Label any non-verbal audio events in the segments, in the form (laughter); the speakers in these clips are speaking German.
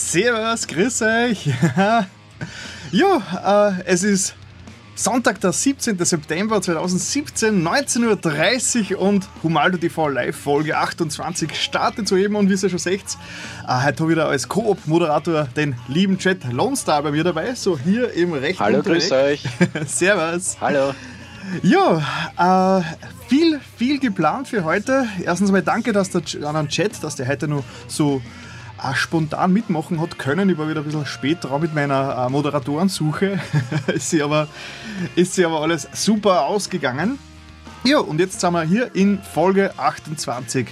Servus, grüß euch. (laughs) ja, äh, es ist Sonntag, der 17. September 2017, 19.30 Uhr und Humaldo TV Live Folge 28 startet soeben und wie ihr schon seht, äh, heute habe ich wieder als Koop-Moderator den lieben Chat Lone Star bei mir dabei, so hier im rechten Hallo, grüß euch. (laughs) Servus. Hallo. Ja, äh, viel, viel geplant für heute. Erstens mal danke dass der, an den Chat, dass der heute noch so äh, spontan mitmachen hat können. Ich war wieder ein bisschen spät dran mit meiner äh, Moderatorensuche. (laughs) ist, sie aber, ist sie aber alles super ausgegangen. Ja, und jetzt sind wir hier in Folge 28.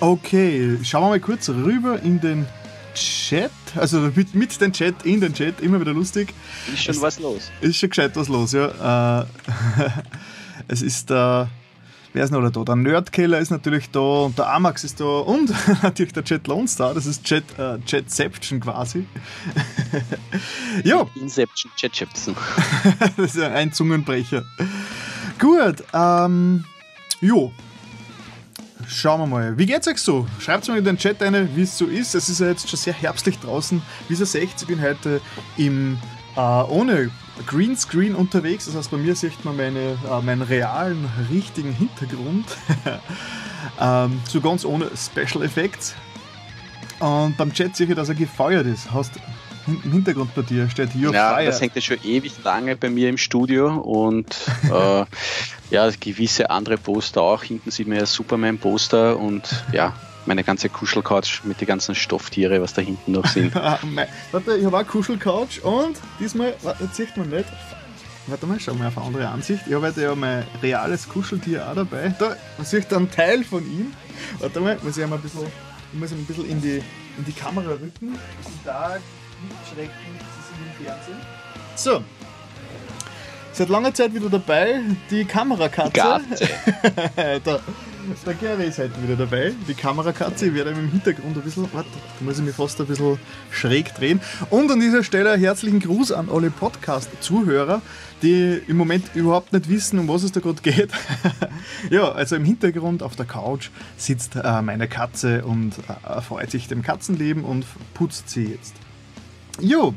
Okay, schauen wir mal kurz rüber in den Chat. Also mit, mit dem Chat, in den Chat, immer wieder lustig. Ist schon es, was los. Ist schon gescheit was los, ja. Äh, (laughs) es ist der. Äh, wer ist noch da? Der Nerdkiller ist natürlich da und der Amax ist da und (laughs) natürlich der Jet Lone Star, das ist Jet, äh, Jetception quasi. (laughs) ja. Inception, Jetception. (laughs) das ist ein Zungenbrecher. Gut, ähm, jo. Schauen wir mal. Wie geht's euch so? Schreibt mir in den Chat eine, wie es so ist. Es ist ja jetzt schon sehr herbstlich draußen. Wie ihr seht, ich bin heute im, äh, ohne Greenscreen unterwegs. Das heißt, bei mir sieht man meine, äh, meinen realen, richtigen Hintergrund. (laughs) ähm, so ganz ohne Special Effects. Und beim Chat sehe ich, dass er gefeuert ist. Hast im Hintergrund bei dir steht hier Ja, Fire. das hängt ja schon ewig lange bei mir im Studio und (laughs) äh, ja, gewisse andere Poster auch. Hinten sieht man ja Superman-Poster und ja, meine ganze Kuschelcouch mit den ganzen Stofftiere, was da hinten noch sind. (laughs) Ah, warte, ich habe auch Kuschelcouch und diesmal, warte, jetzt sieht man nicht. Warte mal, schau mal auf eine andere Ansicht. Ich habe heute ja mein reales Kuscheltier auch dabei. Da, man sieht einen Teil von ihm. Warte mal, muss ich einmal ein bisschen, ich muss ein bisschen in die, in die Kamera rücken. Da nicht schrecken, sie sind im Fernsehen. So. Seit langer Zeit wieder dabei, die Kamerakatze. (laughs) da, der Gary ist heute wieder dabei. Die Kamerakatze, ich werde im Hintergrund ein bisschen, warte, da muss ich mich fast ein bisschen schräg drehen. Und an dieser Stelle herzlichen Gruß an alle Podcast-Zuhörer, die im Moment überhaupt nicht wissen, um was es da gerade geht. (laughs) ja, also im Hintergrund auf der Couch sitzt äh, meine Katze und äh, erfreut sich dem Katzenleben und putzt sie jetzt. Jo,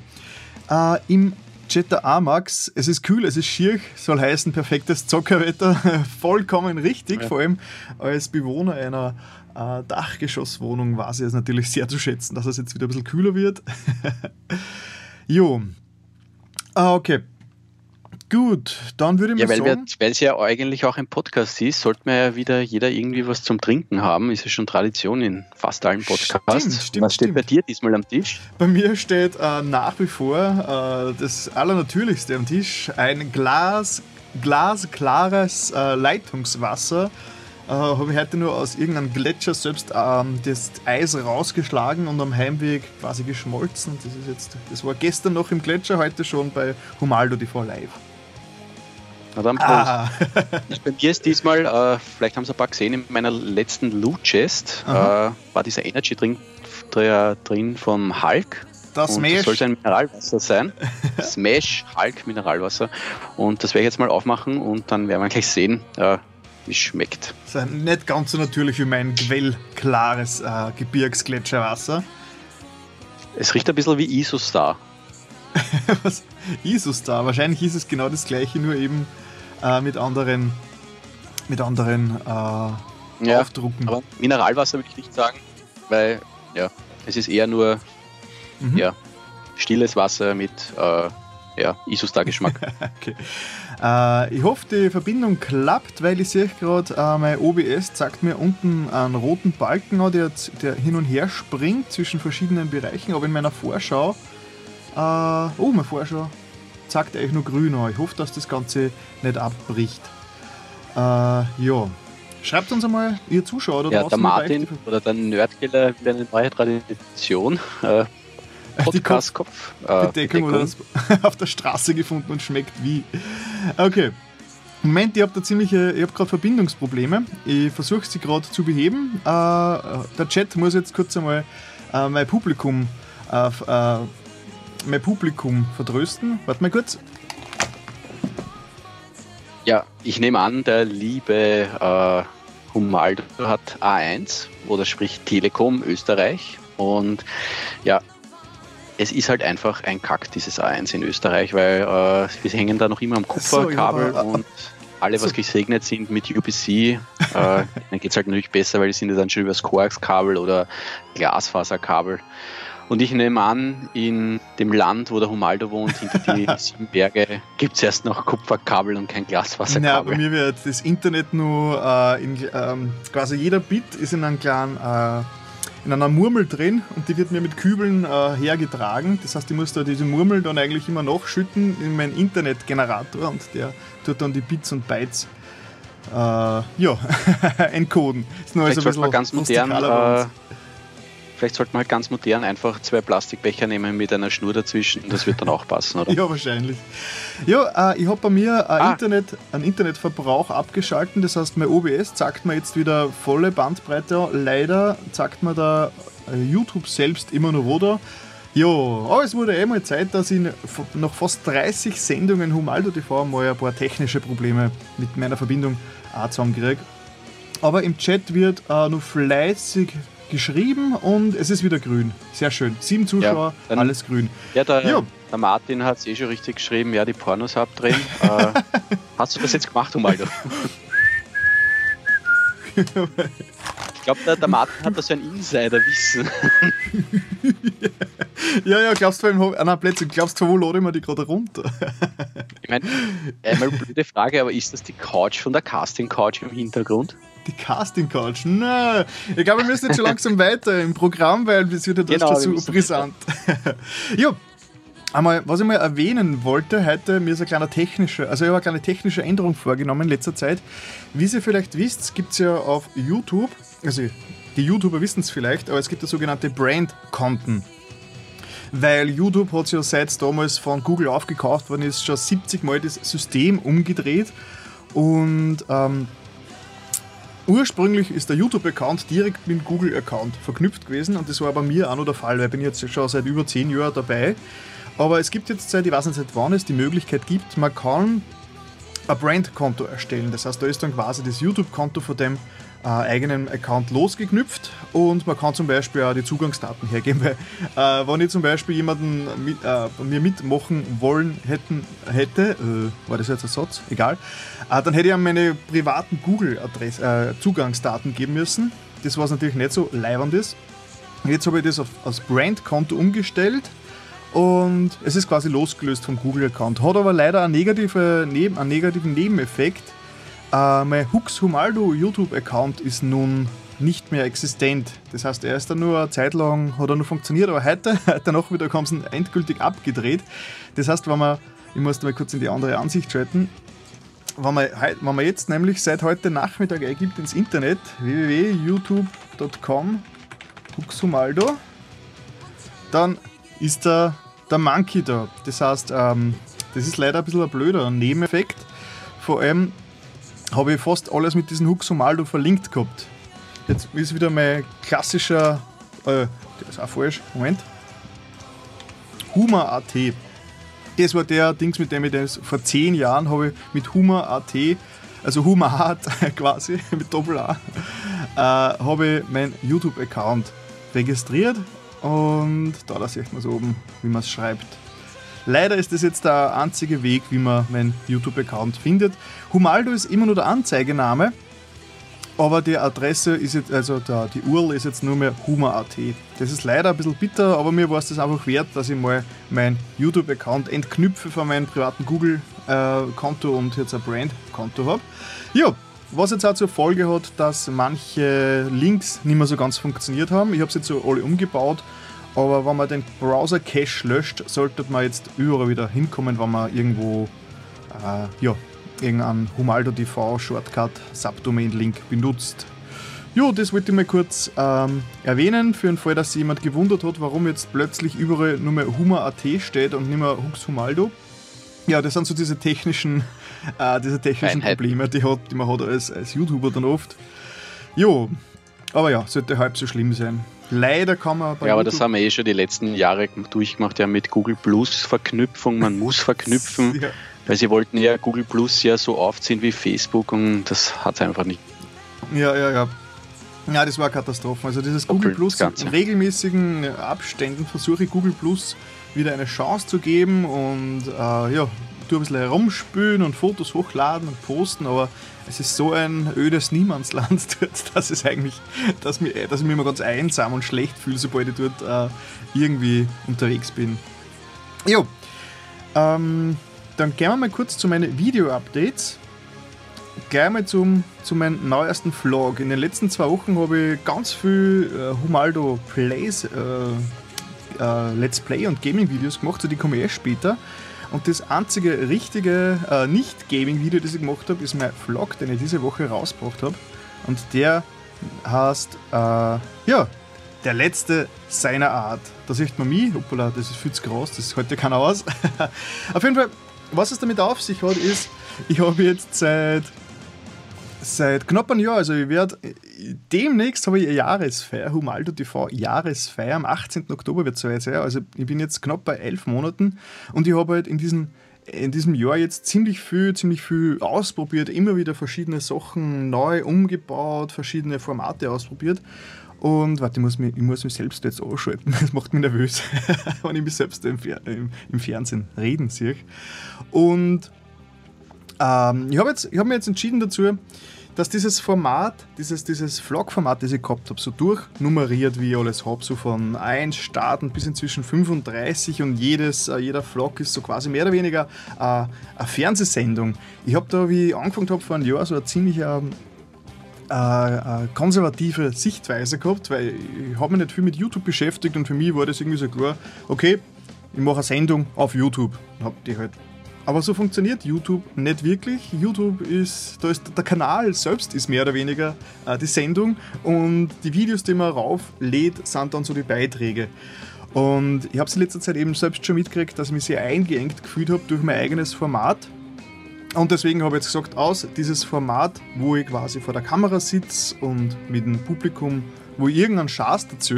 äh, im Jetta A-Max, es ist kühl, es ist schier, soll heißen perfektes Zockerwetter, (laughs) vollkommen richtig, ja. vor allem als Bewohner einer äh, Dachgeschosswohnung war sie es natürlich sehr zu schätzen, dass es jetzt wieder ein bisschen kühler wird. (laughs) jo. Ah, okay. Gut, dann würde ich ja, mal weil sagen... Weil es ja eigentlich auch ein Podcast ist, sollte man ja wieder jeder irgendwie was zum Trinken haben. Ist ja schon Tradition in fast allen Podcasts. Stimmt, stimmt, was steht stimmt. bei dir diesmal am Tisch? Bei mir steht äh, nach wie vor äh, das Allernatürlichste am Tisch. Ein Glas, glasklares äh, Leitungswasser. Äh, Habe ich heute nur aus irgendeinem Gletscher selbst ähm, das Eis rausgeschlagen und am Heimweg quasi geschmolzen. Das, ist jetzt, das war gestern noch im Gletscher, heute schon bei Humaldo TV Live. Na dann Prost. Ah. bei mir ist diesmal, äh, vielleicht haben Sie ein paar gesehen, in meiner letzten Loot Chest äh, war dieser Energy Drink drin vom Hulk. Das Smash. Das soll ein Mineralwasser sein. (laughs) Smash Hulk Mineralwasser. Und das werde ich jetzt mal aufmachen und dann werden wir gleich sehen, äh, wie es schmeckt. Das ist nicht ganz so natürlich wie mein quellklares äh, Gebirgsgletscherwasser. Es riecht ein bisschen wie Isostar. (laughs) Was? Isostar? Wahrscheinlich ist es genau das gleiche, nur eben äh, mit anderen, mit anderen äh, ja, Aufdrucken. Aber Mineralwasser würde ich nicht sagen, weil ja, es ist eher nur mhm. ja, stilles Wasser mit äh, ja, Isostar-Geschmack. (laughs) okay. Äh, ich hoffe, die Verbindung klappt, weil ich sehe gerade, äh, mein OBS zeigt mir unten einen roten Balken an, der, der hin und her springt zwischen verschiedenen Bereichen, aber in meiner Vorschau, äh, oh, meine Vorschau zeigt eigentlich nur grün an. Ich hoffe, dass das Ganze nicht abbricht. Äh, ja. Schreibt uns einmal, ihr Zuschauer oder Ja, der Martin oder der Nerdkiller wieder eine neue Tradition. Äh, Podcastkopf. Äh, Bedeckung, Bedeckung. (laughs) Auf der Straße gefunden und schmeckt wie. Okay. Moment, ich habe da ziemliche, ich habe gerade Verbindungsprobleme. Ich versuche sie gerade zu beheben. Äh, der Chat muss jetzt kurz einmal äh, mein Publikum äh, äh mein Publikum vertrösten. Warte mal kurz. Ja, ich nehme an, der liebe äh, Humaldo hat A1 oder sprich Telekom Österreich. Und ja, es ist halt einfach ein Kack, dieses A1 in Österreich, weil äh, wir hängen da noch immer am Kupferkabel so, ja, und alle, was so. gesegnet sind mit UPC, äh, dann geht es halt natürlich besser, weil die sind ja dann schon über das Coax-Kabel oder Glasfaserkabel. Und ich nehme an, in dem Land, wo der Humaldo wohnt, hinter die (laughs) sieben Berge, gibt es erst noch Kupferkabel und kein Glaswasserkabel. Ja, bei mir wird das Internet nur äh, in, ähm, quasi jeder Bit ist in einem kleinen äh, in einer Murmel drin und die wird mir mit Kübeln äh, hergetragen. Das heißt, ich muss da diese Murmel dann eigentlich immer nachschütten in meinen Internetgenerator und der tut dann die Bits und Bytes äh, ja, (laughs) encoden. Ist nur also ein bisschen ganz modern Vielleicht sollte man halt ganz modern einfach zwei Plastikbecher nehmen mit einer Schnur dazwischen. Das wird dann auch passen, oder? (laughs) ja, wahrscheinlich. Ja, äh, ich habe bei mir äh, ah. Internet, einen Internetverbrauch abgeschalten. Das heißt, mein OBS zeigt mir jetzt wieder volle Bandbreite. Leider zeigt mir da äh, YouTube selbst immer noch oder. Ja, aber es wurde eh mal Zeit, dass ich nach fast 30 Sendungen Humaldo TV mal ein paar technische Probleme mit meiner Verbindung auch zusammenkriege. Aber im Chat wird äh, noch fleißig geschrieben und es ist wieder grün. Sehr schön. Sieben Zuschauer, ja, alles grün. Ja, der, ja. der Martin hat es eh schon richtig geschrieben, ja, die Pornos abdrehen. (laughs) äh, hast du das jetzt gemacht, Umaldo? ich glaube, der, der, Martin hat da so ein Insider-Wissen. (laughs) ja, ja, glaubst du, ah, nein, plötzlich, glaubst du, wo lade ich mir die gerade runter? ich meine, einmal blöde Frage, aber ist das die Couch von der Casting-Couch im Hintergrund? Die Casting Couch. Nein. Ich glaube, wir müssen jetzt schon langsam weiter im Programm, weil es wird ja genau, schon so brisant. (laughs) ja. Einmal, was ich mal erwähnen wollte heute, mir ist eine kleine technische, also ich habe eine kleine technische Änderung vorgenommen in letzter Zeit. Wie ihr vielleicht wisst, gibt es ja auf YouTube, also die YouTuber wissen es vielleicht, aber es gibt ja sogenannte Brand-Konten. Weil YouTube hat ja seit damals von Google aufgekauft worden ist, schon 70 Mal das System umgedreht und ähm, Ursprünglich ist der YouTube-Account direkt mit dem Google-Account verknüpft gewesen und das war bei mir auch noch der Fall, weil ich bin jetzt schon seit über 10 Jahren dabei. Aber es gibt jetzt seit, ich weiß nicht seit wann es die Möglichkeit gibt, man kann ein Brand-Konto erstellen. Das heißt, da ist dann quasi das YouTube-Konto von dem äh, eigenen Account losgeknüpft und man kann zum Beispiel auch die Zugangsdaten hergeben, (laughs) weil äh, wenn ich zum Beispiel jemanden mit, äh, mir mitmachen wollen hätten, hätte, äh, war das jetzt ein Satz? Egal, äh, dann hätte ich meine privaten Google-Zugangsdaten äh, geben müssen. Das was natürlich nicht so leibend ist. Jetzt habe ich das auf, aufs Brand-Konto umgestellt und es ist quasi losgelöst vom Google-Account. Hat aber leider einen, negative, einen negativen Nebeneffekt, Uh, mein Hux Humaldo YouTube-Account ist nun nicht mehr existent. Das heißt, er ist dann nur eine Zeit lang, hat er noch funktioniert, aber heute, (laughs) heute Nacht wieder kam es endgültig abgedreht. Das heißt, wenn man, ich muss mal kurz in die andere Ansicht schalten, wenn man, wenn man jetzt nämlich seit heute Nachmittag eingibt ins Internet www.youtube.com Huxumaldo, dann ist da der Monkey da. Das heißt, ähm, das ist leider ein bisschen ein blöder Nebeneffekt. Vor allem habe ich fast alles mit diesem Huxomaldo verlinkt gehabt. Jetzt ist wieder mein klassischer, äh, der ist auch falsch, Moment. Humor.at. Das war der Dings, mit dem ich das vor zehn Jahren habe ich mit Humor.at, also Humor (laughs) quasi, mit Doppel A, äh, habe ich meinen YouTube-Account registriert und da, da sieht man es oben, wie man es schreibt. Leider ist das jetzt der einzige Weg, wie man meinen YouTube-Account findet. Humaldo ist immer nur der Anzeigename, aber die Adresse ist jetzt, also der, die URL ist jetzt nur mehr Humor.at. Das ist leider ein bisschen bitter, aber mir war es das einfach wert, dass ich mal meinen YouTube-Account entknüpfe von meinem privaten Google-Konto und jetzt ein Brand-Konto habe. Ja, was jetzt auch zur Folge hat, dass manche Links nicht mehr so ganz funktioniert haben. Ich habe sie jetzt so alle umgebaut aber wenn man den Browser-Cache löscht, sollte man jetzt überall wieder hinkommen, wenn man irgendwo äh, ja, irgendeinen Humaldo TV Shortcut Subdomain-Link benutzt. Jo, das wollte ich mal kurz ähm, erwähnen, für den Fall, dass sich jemand gewundert hat, warum jetzt plötzlich überall nur mehr Humor.at steht und nicht mehr Hux Humaldo. Ja, das sind so diese technischen, (laughs) äh, diese technischen Probleme, die, hat, die man hat als, als YouTuber dann oft. Jo, aber ja, sollte halb so schlimm sein. Leider kann man bei Ja, aber YouTube das haben wir eh schon die letzten Jahre durchgemacht, ja, mit Google Plus Verknüpfung. Man muss verknüpfen, (laughs) ja. Weil sie wollten ja Google Plus ja so aufziehen wie Facebook und das hat es einfach nicht. Ja, ja, ja. Ja, das war Katastrophe. Also dieses Google Plus in regelmäßigen Abständen versuche ich Google Plus wieder eine Chance zu geben und äh, ja, du ein bisschen herumspülen und Fotos hochladen und posten, aber es ist so ein ödes Niemandsland (laughs) dort, dass es eigentlich, dass, mir, dass ich mich immer ganz einsam und schlecht fühle, sobald ich dort äh, irgendwie unterwegs bin. Jo, ähm, dann gehen wir mal kurz zu meinen Video-Updates. Gleich mal zum, zu meinem neuesten Vlog. In den letzten zwei Wochen habe ich ganz viel äh, Humaldo Plays, äh, äh, Let's Play und Gaming-Videos gemacht, so die kommen erst später. Und das einzige richtige äh, Nicht-Gaming-Video, das ich gemacht habe, ist mein Vlog, den ich diese Woche rausgebracht habe. Und der heißt, äh, ja, der letzte seiner Art. Da sieht man mich, hoppala, das ist viel zu groß, das hält ja keiner aus. (laughs) auf jeden Fall, was es damit auf sich hat, ist, ich habe jetzt seit seit knapp einem Jahr, also ich werde demnächst habe ich eine Jahresfeier, Humaldo TV Jahresfeier, am 18. Oktober wird es soweit sein, also ich bin jetzt knapp bei elf Monaten und ich habe halt in diesen in diesem Jahr jetzt ziemlich viel, ziemlich viel ausprobiert, immer wieder verschiedene Sachen neu umgebaut, verschiedene Formate ausprobiert. Und warte, ich muss mich, ich muss mich selbst jetzt ausschalten. (laughs) Das macht mich nervös, (laughs) wenn ich mich selbst im, im, im Fernsehen reden sehe. Und ähm, ich habe hab mir jetzt entschieden dazu, dass dieses Format, dieses, dieses Vlog-Format, das ich gehabt habe, so durchnummeriert, wie ich alles habe, so von 1 starten bis inzwischen 35 und jedes, äh, jeder Vlog ist so quasi mehr oder weniger äh, eine Fernsehsendung. Ich habe da, wie ich angefangen habe vor einem Jahr, so eine ziemlich ähm, äh, konservative Sichtweise gehabt, weil ich habe mich nicht viel mit YouTube beschäftigt und für mich war das irgendwie so klar, okay, ich mache eine Sendung auf YouTube. Habe die halt aber so funktioniert YouTube nicht wirklich. YouTube ist, da ist der Kanal selbst ist mehr oder weniger äh, die Sendung und die Videos, die man rauflädt, sind dann so die Beiträge. Und ich habe es in letzter Zeit eben selbst schon mitgekriegt, dass ich mich sehr eingeengt gefühlt habe durch mein eigenes Format. Und deswegen habe ich jetzt gesagt, aus dieses Format, wo ich quasi vor der Kamera sitze und mit dem Publikum, wo ich irgendeinen Schaß dazu,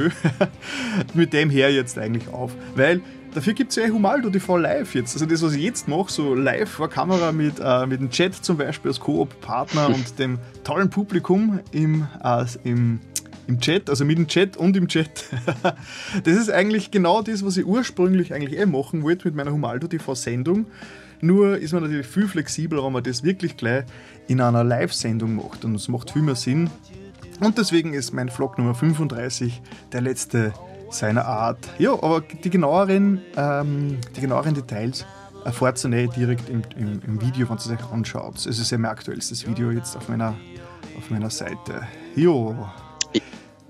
(laughs) mit dem her jetzt eigentlich auf. Weil Dafür gibt es ja Humaldo TV live jetzt. Also das, was ich jetzt mache, so live vor Kamera mit, äh, mit dem Chat zum Beispiel als Koop-Partner (laughs) und dem tollen Publikum im, äh, im, im Chat, also mit dem Chat und im Chat. (laughs) das ist eigentlich genau das, was ich ursprünglich eigentlich eh machen wollte mit meiner Humaldo TV-Sendung. Nur ist man natürlich viel flexibler, wenn man das wirklich gleich in einer Live-Sendung macht. Und es macht viel mehr Sinn. Und deswegen ist mein Vlog Nummer 35 der letzte seiner Art. Ja, aber die genaueren, ähm, die genaueren Details erfahrt ihr nicht direkt im, im, im Video, wenn ihr es euch anschaut. Es ist ja mein aktuellstes Video jetzt auf meiner, auf meiner Seite. Jo.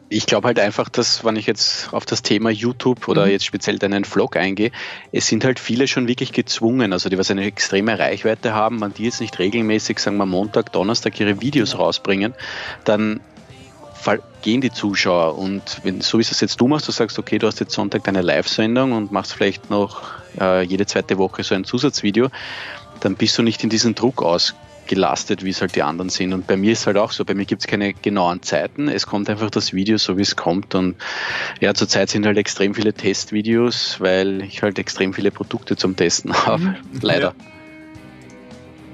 Ich, glaube halt einfach, dass, wenn ich jetzt auf das Thema YouTube oder mhm. jetzt speziell deinen Vlog eingehe, es sind halt viele schon wirklich gezwungen, also die was eine extreme Reichweite haben, wenn die jetzt nicht regelmäßig, sagen wir Montag, Donnerstag ihre Videos rausbringen, dann gehen die Zuschauer. Und wenn, so wie es jetzt du machst, du sagst, okay, du hast jetzt Sonntag deine Live-Sendung und machst vielleicht noch äh, jede zweite Woche so ein Zusatzvideo, dann bist du nicht in diesen Druck ausgelastet, wie es halt die anderen sind. Und bei mir ist halt auch so, bei mir gibt es keine genauen Zeiten. Es kommt einfach das Video so, wie es kommt. Und ja, zurzeit sind halt extrem viele Testvideos, weil ich halt extrem viele Produkte zum Testen (laughs) habe. Mhm. Leider.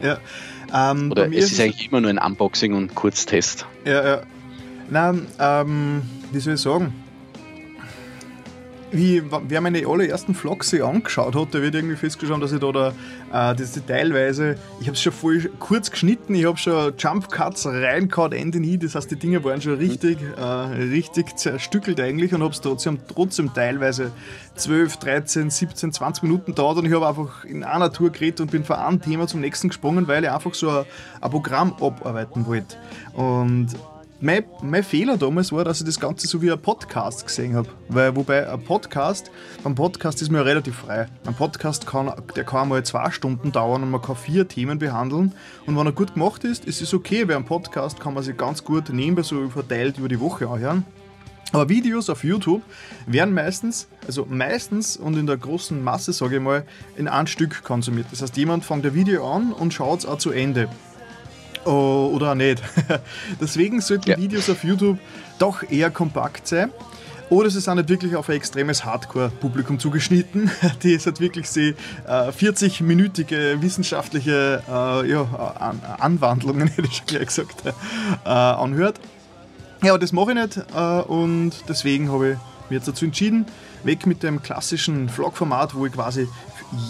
Ja. ja. Ähm, Oder es ist, ist eigentlich immer nur ein Unboxing und Kurztest. Ja, ja. Na, ähm, wie soll ich sagen? Wie, wer meine allerersten Vlogs sich angeschaut hat, der wird irgendwie festgestellt, dass ich da, da äh, das teilweise, ich habe es schon voll kurz geschnitten, ich habe schon Jump Cuts reingehauen, Ende nie, das heißt, die Dinge waren schon richtig, äh, richtig zerstückelt eigentlich und habe es trotzdem, trotzdem teilweise 12, 13, 17, 20 Minuten dauert und ich habe einfach in einer Tour geredet und bin von einem Thema zum nächsten gesprungen, weil ich einfach so ein, ein Programm abarbeiten wollte. Und mein, mein Fehler damals war, dass ich das Ganze so wie ein Podcast gesehen habe. Weil, wobei ein Podcast, beim Podcast ist man ja relativ frei. Ein Podcast kann, der kann mal zwei Stunden dauern und man kann vier Themen behandeln. Und wenn er gut gemacht ist, ist es okay, weil ein Podcast kann man sich ganz gut nebenbei so verteilt über die Woche anhören. Aber Videos auf YouTube werden meistens, also meistens und in der großen Masse, sage ich mal, in ein Stück konsumiert. Das heißt, jemand fängt ein Video an und schaut es auch zu Ende. Oh, oder auch nicht. (laughs) Deswegen sollten ja. Videos auf YouTube doch eher kompakt sein. Oder sie sind halt wirklich auf ein extremes Hardcore-Publikum zugeschnitten, (laughs) die es halt wirklich sie äh, 40-minütige wissenschaftliche äh, ja, An Anwandlungen, (laughs) hätte ich schon gleich gesagt, äh, anhört. Ja, das mache ich nicht äh, und deswegen habe ich mich jetzt dazu entschieden, weg mit dem klassischen Vlog-Format, wo ich quasi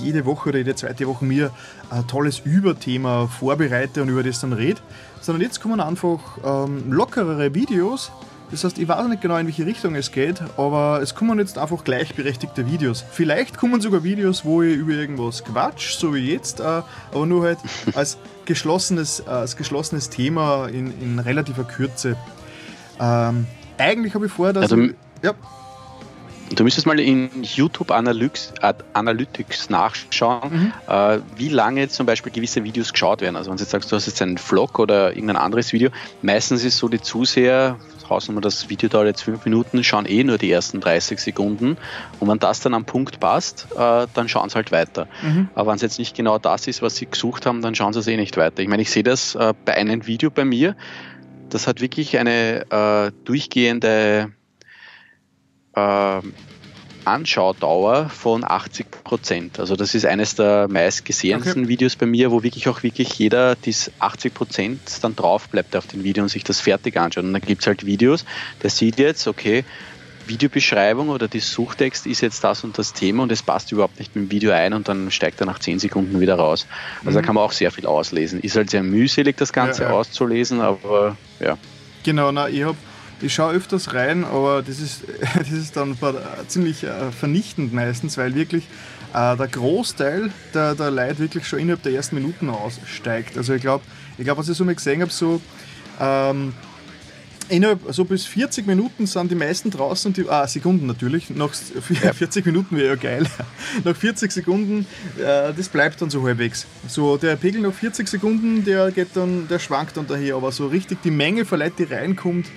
jede Woche oder jede zweite Woche mir ein tolles Überthema vorbereite und über das dann rede, sondern jetzt kommen einfach ähm, lockerere Videos. Das heißt, ich weiß nicht genau, in welche Richtung es geht, aber es kommen jetzt einfach gleichberechtigte Videos. Vielleicht kommen sogar Videos, wo ich über irgendwas quatsch, so wie jetzt, äh, aber nur halt (laughs) als geschlossenes, äh, als geschlossenes Thema in, in relativer Kürze. Ähm, eigentlich habe ich vor, dass. Also, ich, ja. Du müsstest mal in YouTube Analytics, Analytics nachschauen, mhm. äh, wie lange zum Beispiel gewisse Videos geschaut werden. Also wenn du jetzt sagst, du hast jetzt einen Vlog oder irgendein anderes Video, meistens ist so die Zuseher, Hausnummer, das Video dauert jetzt fünf Minuten, schauen eh nur die ersten 30 Sekunden. Und wenn das dann am Punkt passt, äh, dann schauen sie halt weiter. Mhm. Aber wenn es jetzt nicht genau das ist, was sie gesucht haben, dann schauen sie es eh nicht weiter. Ich meine, ich sehe das äh, bei einem Video bei mir, das hat wirklich eine äh, durchgehende äh, Anschaudauer von 80 Prozent. Also das ist eines der meistgesehensten okay. Videos bei mir, wo wirklich auch wirklich jeder dies 80 Prozent dann drauf bleibt auf den Video und sich das fertig anschaut. Und dann gibt es halt Videos, der sieht jetzt, okay, Videobeschreibung oder die Suchtext ist jetzt das und das Thema und es passt überhaupt nicht mit dem Video ein und dann steigt er nach 10 Sekunden wieder raus. Also mhm. da kann man auch sehr viel auslesen. Ist halt sehr mühselig, das Ganze ja, ja. auszulesen, aber ja. Genau, na, ich habe ich schaue öfters rein, aber das ist, (laughs) das ist dann ziemlich äh, vernichtend meistens, weil wirklich äh, der Großteil der, der Leute wirklich schon innerhalb der ersten Minuten aussteigt. Also ich glaube, ich glaub, was ich so mal gesehen habe, so ähm, innerhalb so bis 40 Minuten sind die meisten draußen, die, ah, Sekunden natürlich, nach 40 (laughs) Minuten wäre ja geil. (laughs) nach 40 Sekunden, äh, das bleibt dann so halbwegs. So der Pegel nach 40 Sekunden, der geht dann, der schwankt dann daher, aber so richtig die Menge von Leuten, die reinkommt,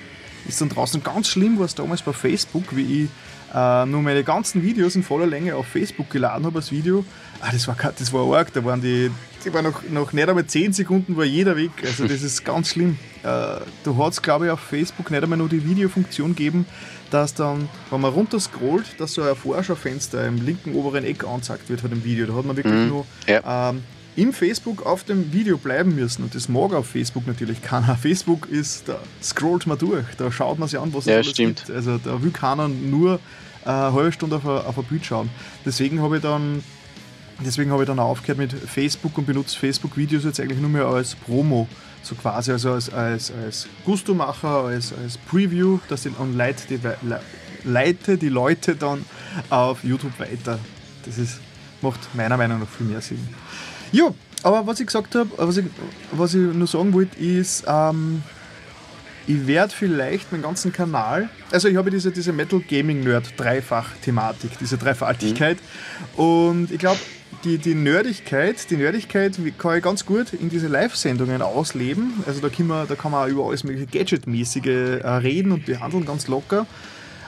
ist dann draußen ganz schlimm, war es damals bei Facebook, wie ich äh, nur meine ganzen Videos in voller Länge auf Facebook geladen habe als Video. Ah, das war, das war arg, da waren die, die waren noch, noch nicht einmal 10 Sekunden war jeder weg. Also das ist ganz schlimm. Äh, du hast, glaube ich, auf Facebook nicht einmal nur die Videofunktion gegeben, dass dann, wenn man runter scrollt, dass so ein Vorschaufenster im linken oberen Eck angezeigt wird von dem Video. Da hat man wirklich mhm. nur ja. ähm, im Facebook auf dem Video bleiben müssen. Und das mag auf Facebook natürlich keiner. (laughs) Facebook ist, da scrollt man durch, da schaut man sich an, was es ja, alles stimmt. gibt. Also da will keiner nur äh, eine halbe Stunde auf ein, auf ein Bild schauen. Deswegen habe ich dann Deswegen habe ich dann aufgehört mit Facebook und benutze Facebook-Videos jetzt eigentlich nur mehr als Promo, so quasi also als, als, als Gusto-Macher, als, als Preview, dass ich und leite die, leite die Leute dann auf YouTube weiter. Das ist, macht meiner Meinung nach viel mehr Sinn. Ja, aber was ich gesagt habe, was ich, was ich nur sagen wollte, ist, ähm, ich werde vielleicht meinen ganzen Kanal, also ich habe diese, diese Metal Gaming Nerd Dreifach-Thematik, diese Dreifaltigkeit. Mhm. Und ich glaube, die, die Nerdigkeit, die Nerdigkeit kann ich ganz gut in diese Live-Sendungen ausleben. Also da kann, man, da kann man auch über alles mögliche Gadget-mäßige äh, reden und behandeln, ganz locker.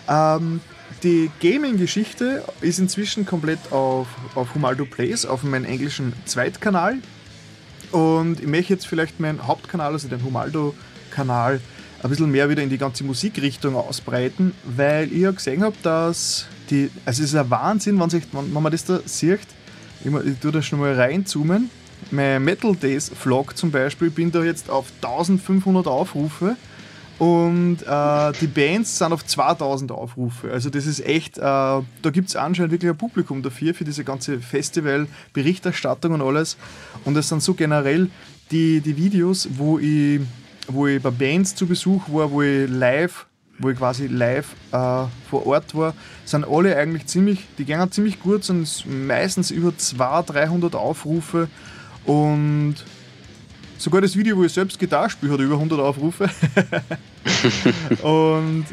Ähm, die Gaming-Geschichte ist inzwischen komplett auf, auf Humaldo Plays, auf meinem englischen Zweitkanal. Und ich möchte jetzt vielleicht meinen Hauptkanal, also den Humaldo-Kanal, ein bisschen mehr wieder in die ganze Musikrichtung ausbreiten, weil ich ja gesehen habe, dass die, also es ist ein Wahnsinn, wenn, sich, wenn, wenn man das da sieht, ich, ich tue da schon mal reinzoomen, mein Metal Days Vlog zum Beispiel, bin da jetzt auf 1500 Aufrufe und äh, die Bands sind auf 2000 Aufrufe. Also das ist echt, äh, da gibt es anscheinend wirklich ein Publikum dafür, für diese ganze Festival-Berichterstattung und alles. Und es sind so generell die, die Videos, wo ich, wo ich bei Bands zu Besuch war, wo ich live wo ich quasi live äh, vor Ort war, sind alle eigentlich ziemlich, die gehen ziemlich gut, sind meistens über 200, 300 Aufrufe und Sogar das Video, wo ich selbst Gitarre spiele, hat über 100 Aufrufe. (laughs) und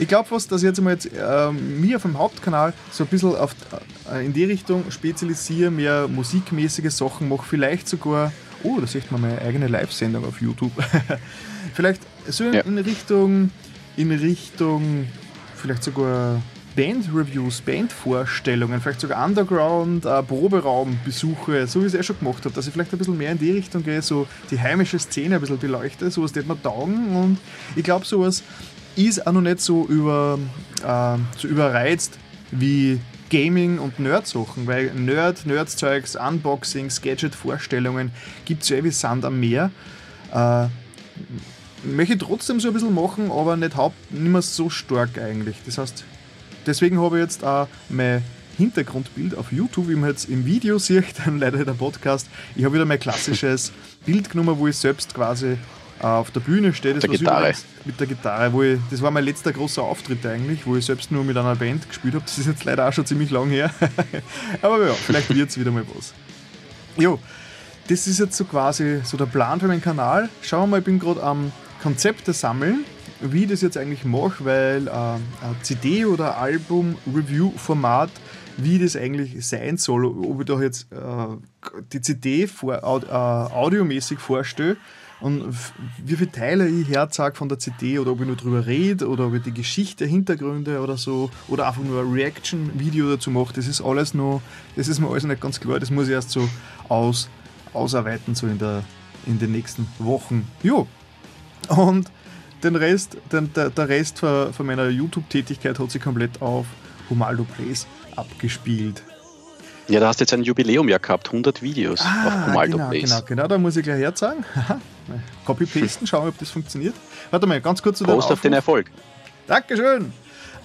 ich glaube fast, dass ich jetzt mal jetzt, äh, mir auf dem Hauptkanal so ein bisschen auf, äh, in die Richtung spezialisiere, mehr musikmäßige Sachen mache, vielleicht sogar, oh, da sieht man meine eigene Live-Sendung auf YouTube. (laughs) vielleicht so in, ja. in Richtung, in Richtung, vielleicht sogar Band-Reviews, Band-Vorstellungen, vielleicht sogar Underground, äh, Proberaumbesuche, so wie ich es eh schon gemacht habe, dass ich vielleicht ein bisschen mehr in die Richtung gehe, so die heimische Szene ein bisschen beleuchte, sowas wird mir taugen und ich glaube, sowas ist auch noch nicht so, über, äh, so überreizt wie Gaming und Nerd-Sachen, weil Nerd, Nerd-Zeugs, Unboxings, Gadget-Vorstellungen gibt es ja eh wie Sand am Meer. Äh, möchte ich trotzdem so ein bisschen machen, aber nicht, haupt, nicht mehr so stark eigentlich. Das heißt, deswegen habe ich jetzt auch mein Hintergrundbild auf YouTube, wie man jetzt im Video sieht, (laughs) dann leider der Podcast. Ich habe wieder mein klassisches (laughs) Bild genommen, wo ich selbst quasi äh, auf der Bühne stehe. Das der Gitarre. Mit der Gitarre, wo ich, das war mein letzter großer Auftritt eigentlich, wo ich selbst nur mit einer Band gespielt habe. (laughs) Das ist jetzt leider auch schon ziemlich lang her. Aber ja, vielleicht wird es wieder mal was. Jo, das ist jetzt so quasi so der Plan für meinen Kanal. Schauen wir mal, ich bin gerade am Konzepte sammeln, wie ich das jetzt eigentlich mache, weil äh, CD- oder Album-Review-Format, wie das eigentlich sein soll, ob ich da jetzt äh, die CD vor, äh, audiomäßig vorstelle und wie viele Teile ich herzage von der CD oder ob ich nur drüber rede oder ob ich die Geschichte, Hintergründe oder so oder einfach nur ein Reaction-Video dazu mache, das ist alles noch, das ist mir alles nicht ganz klar, das muss ich erst so aus, ausarbeiten so in, der, in den nächsten Wochen. Jo, und den Rest, den, der, der Rest von, von meiner YouTube-Tätigkeit hat sich komplett auf Humaldo Plays abgespielt. Ja, da hast du jetzt ein Jubiläum ja gehabt, 100 Videos ah, auf Humaldo genau, Plays. Genau, genau, da muss ich gleich herzagen. Copy-pasten, schauen, ob das funktioniert. Warte mal, ganz kurz zu Prost auf den Erfolg. Dankeschön.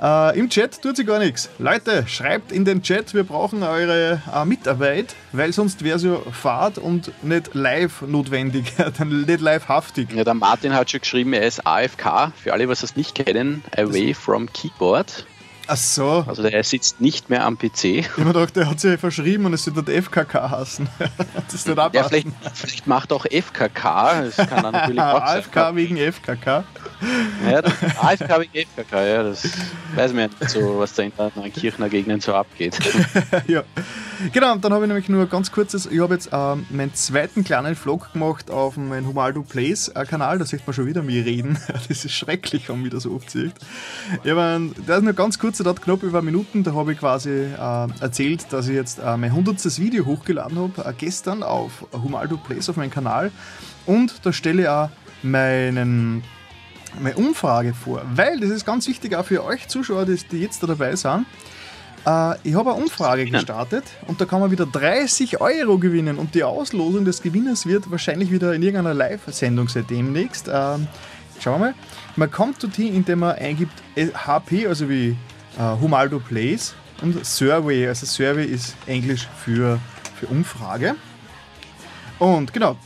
Äh, Im Chat tut sich gar nichts. Leute, schreibt in den Chat, wir brauchen eure äh, Mitarbeit, weil sonst wäre es ja Fahrt und nicht live notwendig, (laughs) dann nicht live haftig. Ja, der Martin hat schon geschrieben, er ist AFK. Für alle, was das nicht kennen, Away from Keyboard. Ach so. Also der sitzt nicht mehr am PC. Ich habe gedacht, der hat sich verschrieben und es wird FKK hassen. das ist nicht ja, vielleicht, vielleicht macht auch FKK. Das kann dann natürlich (laughs) auch AFK sein. wegen FKK. Ja, das, AFK wegen FKK, ja, das weiß man nicht so, was da in den Kirchner Gegenden so abgeht. (laughs) ja. Genau, und dann habe ich nämlich nur ganz kurzes, ich habe jetzt ähm, meinen zweiten kleinen Vlog gemacht auf meinem Humaldo Plays äh, Kanal, da sieht man schon wieder mich reden. (laughs) das ist schrecklich, wenn man wieder so oft sieht. Ja, der ist nur ganz kurz, der hat knapp über Minuten, da habe ich quasi äh, erzählt, dass ich jetzt äh, mein 100. Video hochgeladen habe, äh, gestern auf Humaldo Plays auf meinem Kanal und da stelle ich auch meinen meine Umfrage vor, weil das ist ganz wichtig auch für euch Zuschauer, die, die jetzt da dabei sind. Äh, ich habe eine Umfrage gestartet und da kann man wieder 30 Euro gewinnen und die Auslosung des Gewinners wird wahrscheinlich wieder in irgendeiner Live-Sendung sein demnächst. Ähm, schauen wir mal. Man kommt dorthin, indem man eingibt HP, also wie äh, Humaldo Plays und Survey, also Survey ist Englisch für, für Umfrage. Und genau,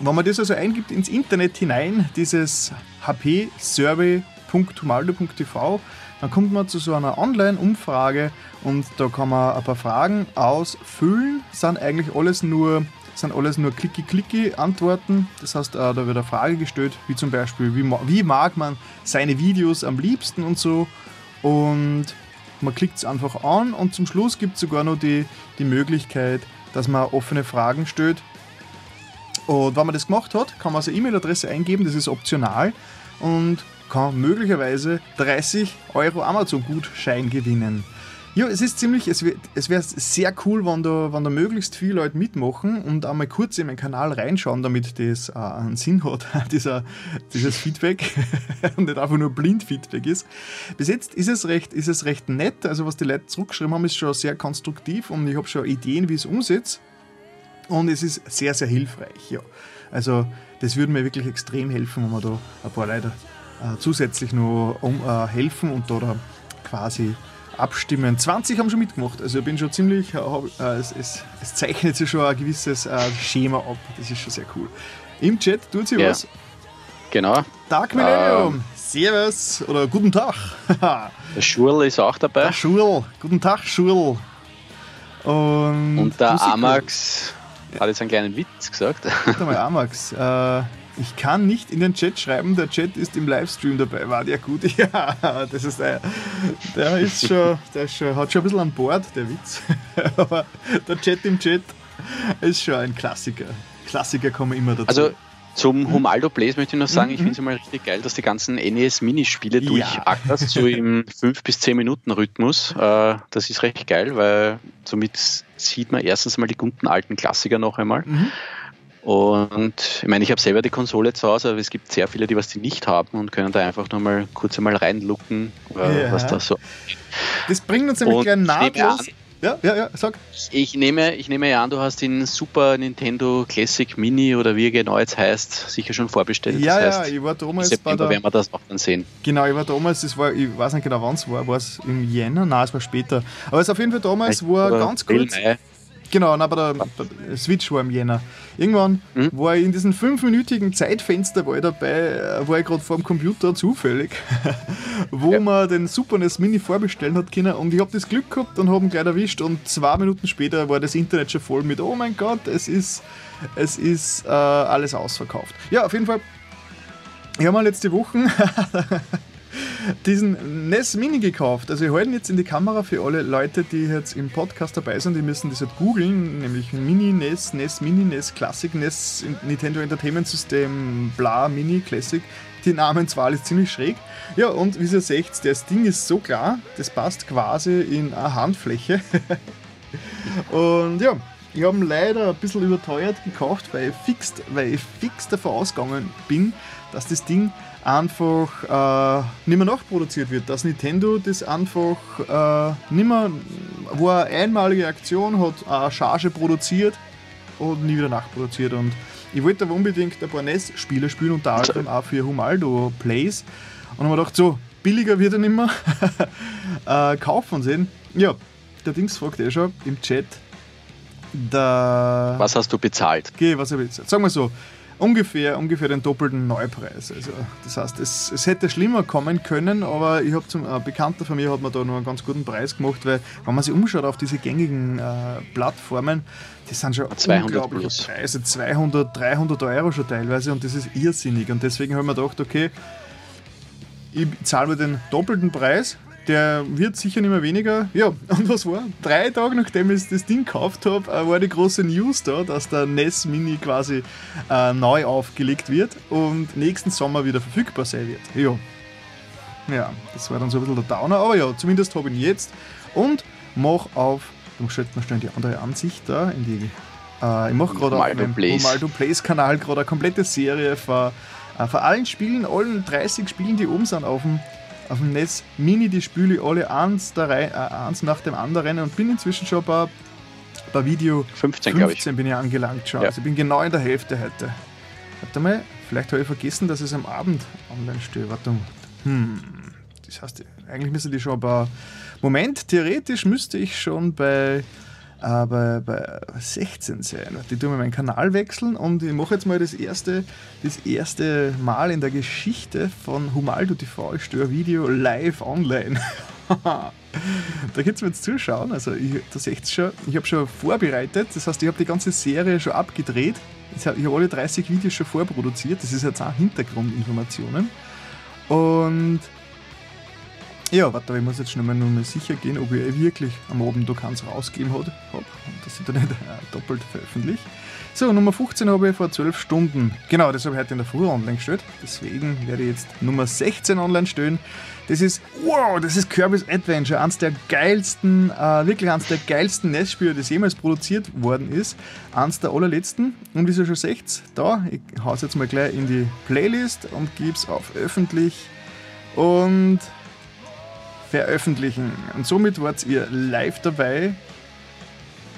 wenn man das also eingibt ins Internet hinein, dieses hpsurvey.humaldo.tv, dann kommt man zu so einer Online-Umfrage und da kann man ein paar Fragen ausfüllen. Sind eigentlich alles nur sind alles nur Klicki-Klicki-Antworten. Das heißt, äh, da wird eine Frage gestellt, wie zum Beispiel, wie mag man seine Videos am liebsten und so. Und man klickt es einfach an und zum Schluss gibt es sogar noch die, die Möglichkeit, dass man offene Fragen stellt. Und wenn man das gemacht hat, kann man seine E-Mail-Adresse eingeben, das ist optional und kann möglicherweise 30 Euro Amazon-Gutschein gewinnen. Ja, es ist ziemlich, es wäre es wär sehr cool, wenn da, wenn da möglichst viele Leute mitmachen und einmal kurz in meinen Kanal reinschauen, damit das äh, einen Sinn hat, (laughs) dieser, dieses Feedback (laughs) und nicht einfach nur blind Feedback ist. Bis jetzt ist es recht, ist es recht nett, also was die Leute zurückgeschrieben haben, ist schon sehr konstruktiv und ich habe schon Ideen, wie ich es umsetze und es ist sehr, sehr hilfreich, ja. Also das würde mir wirklich extrem helfen, wenn man da ein paar Leute äh, zusätzlich noch um, äh, helfen und da quasi abstimmen. 20 haben schon mitgemacht, also ich bin schon ziemlich, äh, äh, es, es, es, zeichnet sich schon ein gewisses äh, Schema ab, das ist schon sehr cool. Im Chat tut sich ja. was. Genau. Tag Millennium, ähm. Servus oder guten Tag. (laughs) der Schurl ist auch dabei. Der Schurl, guten Tag Schurl. Und, und der Amax hat jetzt einen kleinen Witz gesagt. Warte mal, Amax, äh, ich kann nicht in den Chat schreiben, der Chat ist im Livestream dabei. War der gut? (laughs) Ja, das ist der, der ist schon, der ist schon, hat schon ein bisschen an Bord, der Witz. (laughs) Aber der Chat im Chat ist schon ein Klassiker. Klassiker kommen immer dazu. Also zum hm? Humaldo Plays möchte ich noch sagen, mhm. ich finde es immer richtig geil, dass die ganzen NES-Minispiele ja. durchackerst, so im (laughs) 5 bis 10 Minuten Rhythmus. Äh, das ist recht geil, weil somit sieht man erstens mal die guten alten Klassiker noch einmal. Mhm. Und ich meine, ich habe selber die Konsole zu Hause, aber es gibt sehr viele, die was die nicht haben und können da einfach nur mal kurz einmal reinlucken, äh, ja. was da so. Das bringt uns nämlich gleich nahtlos Ja, ja, ja, sag. Ich nehme, ich nehme ja an, du hast den Super Nintendo Classic Mini oder wie er genau jetzt heißt, sicher schon vorbestellt. Ja, das ja, heißt, ich war damals September bei der, werden wir das auch dann sehen. Genau, ich war damals, das war, ich weiß nicht genau wann es war, war es im Jänner? Nein, es war später. Aber es auf jeden Fall damals war Oder ganz kurz. Mai. Genau, nein, bei der, der Switch war im Jänner. Irgendwann Mhm. war ich in diesem fünfminütigen Zeitfenster war ich dabei, äh, war ich gerade vor dem Computer zufällig, (laughs) wo Ja. man den Super NES Mini vorbestellen hat können und ich habe das Glück gehabt und habe ihn gleich erwischt und zwei Minuten später war das Internet schon voll mit, oh mein Gott, es ist, es ist äh, alles ausverkauft. Ja, auf jeden Fall, ich habe mal letzte Wochen (laughs) diesen NES Mini gekauft. Also wir halten jetzt in die Kamera für alle Leute, die jetzt im Podcast dabei sind, die müssen das jetzt googeln, nämlich Mini NES, NES Mini, NES Classic, NES Nintendo Entertainment System, bla, Mini, Classic. Die Namenswahl ist ziemlich schräg. Ja, und wie ihr seht, das Ding ist so klar, das passt quasi in eine Handfläche. (laughs) und ja, ich habe ihn leider ein bisschen überteuert gekauft, weil ich fix, weil ich fix davon ausgegangen bin, dass das Ding einfach äh, nicht mehr nachproduziert wird. Dass Nintendo das einfach äh, nicht mehr, war eine einmalige Aktion, hat eine Charge produziert und nie wieder nachproduziert. Und ich wollte aber unbedingt ein paar NES-Spiele spielen, unter anderem auch für Humaldo Plays. Und habe mir gedacht, so, billiger wird er nicht mehr. (laughs) äh, kaufen sehen. Ja, der Dings fragt eh schon im Chat. Was hast du bezahlt? Okay, was habe ich jetzt? Sagen wir so, ungefähr, ungefähr den doppelten Neupreis. Also, das heißt, es, es hätte schlimmer kommen können, aber ich habe zum ein Bekannter von mir hat mir da noch einen ganz guten Preis gemacht, weil wenn man sich umschaut auf diese gängigen äh, Plattformen, die sind schon 200 unglaubliche plus. Preise, 200, 300 Euro schon teilweise und das ist irrsinnig und deswegen habe ich mir gedacht, okay, ich zahle mir den doppelten Preis, der wird sicher nicht mehr weniger. Ja, (laughs) und was war? Drei Tage nachdem ich das Ding gekauft habe, äh, war die große News da, dass der NES Mini quasi äh, neu aufgelegt wird und nächsten Sommer wieder verfügbar sein wird. Ja. Ja, das war dann so ein bisschen der Downer, aber ja, zumindest habe ich ihn jetzt und mach auf, dann stellt man schnell die andere Ansicht da, in die, äh, ich mache gerade auf meinem Plays. Humaldo Plays Kanal gerade eine komplette Serie von, äh, von allen Spielen, allen 30 Spielen, die oben sind auf dem, auf dem NES Mini, die ich alle eins, der Rei- äh, eins nach dem anderen und bin inzwischen schon bei, bei Video 15, glaube ich. 15 bin ich angelangt schon. Ja. Also ich bin genau in der Hälfte heute. Warte mal, vielleicht habe ich vergessen, dass ich es am Abend online stehe. Warte mal. Hm. Das heißt, eigentlich müsste die schon bei. Moment, theoretisch müsste ich schon bei, äh, bei, bei 16 sein. Ich tue mal meinen Kanal wechseln und ich mache jetzt mal das erste, das erste Mal in der Geschichte von Humaldo TV. Ich störe Video live online. (laughs) da könnt mir jetzt zuschauen. Also ich, da seht ihr schon, ich habe schon vorbereitet. Das heißt, ich habe die ganze Serie schon abgedreht. Ich habe alle 30 Videos schon vorproduziert. Das ist jetzt auch Hintergrundinformationen. Und ja, warte, ich muss jetzt schnell mal nur sicher gehen, ob ich wirklich am Abend da keins rausgegeben habe. Hab, und dass ich da nicht äh, doppelt veröffentliche. So, Nummer 15 habe ich vor 12 Stunden. Genau, das habe ich heute in der Früh online gestellt. Deswegen werde ich jetzt Nummer 16 online stellen. Das ist, wow, das ist Kirby's Adventure. Eins der geilsten, äh, wirklich eins der geilsten NES-Spiele, das jemals produziert worden ist. Eins der allerletzten. Und wie ihr schon seht, da, ich hau's jetzt mal gleich in die Playlist und gebe es auf öffentlich. Und veröffentlichen. Und somit wart ihr live dabei,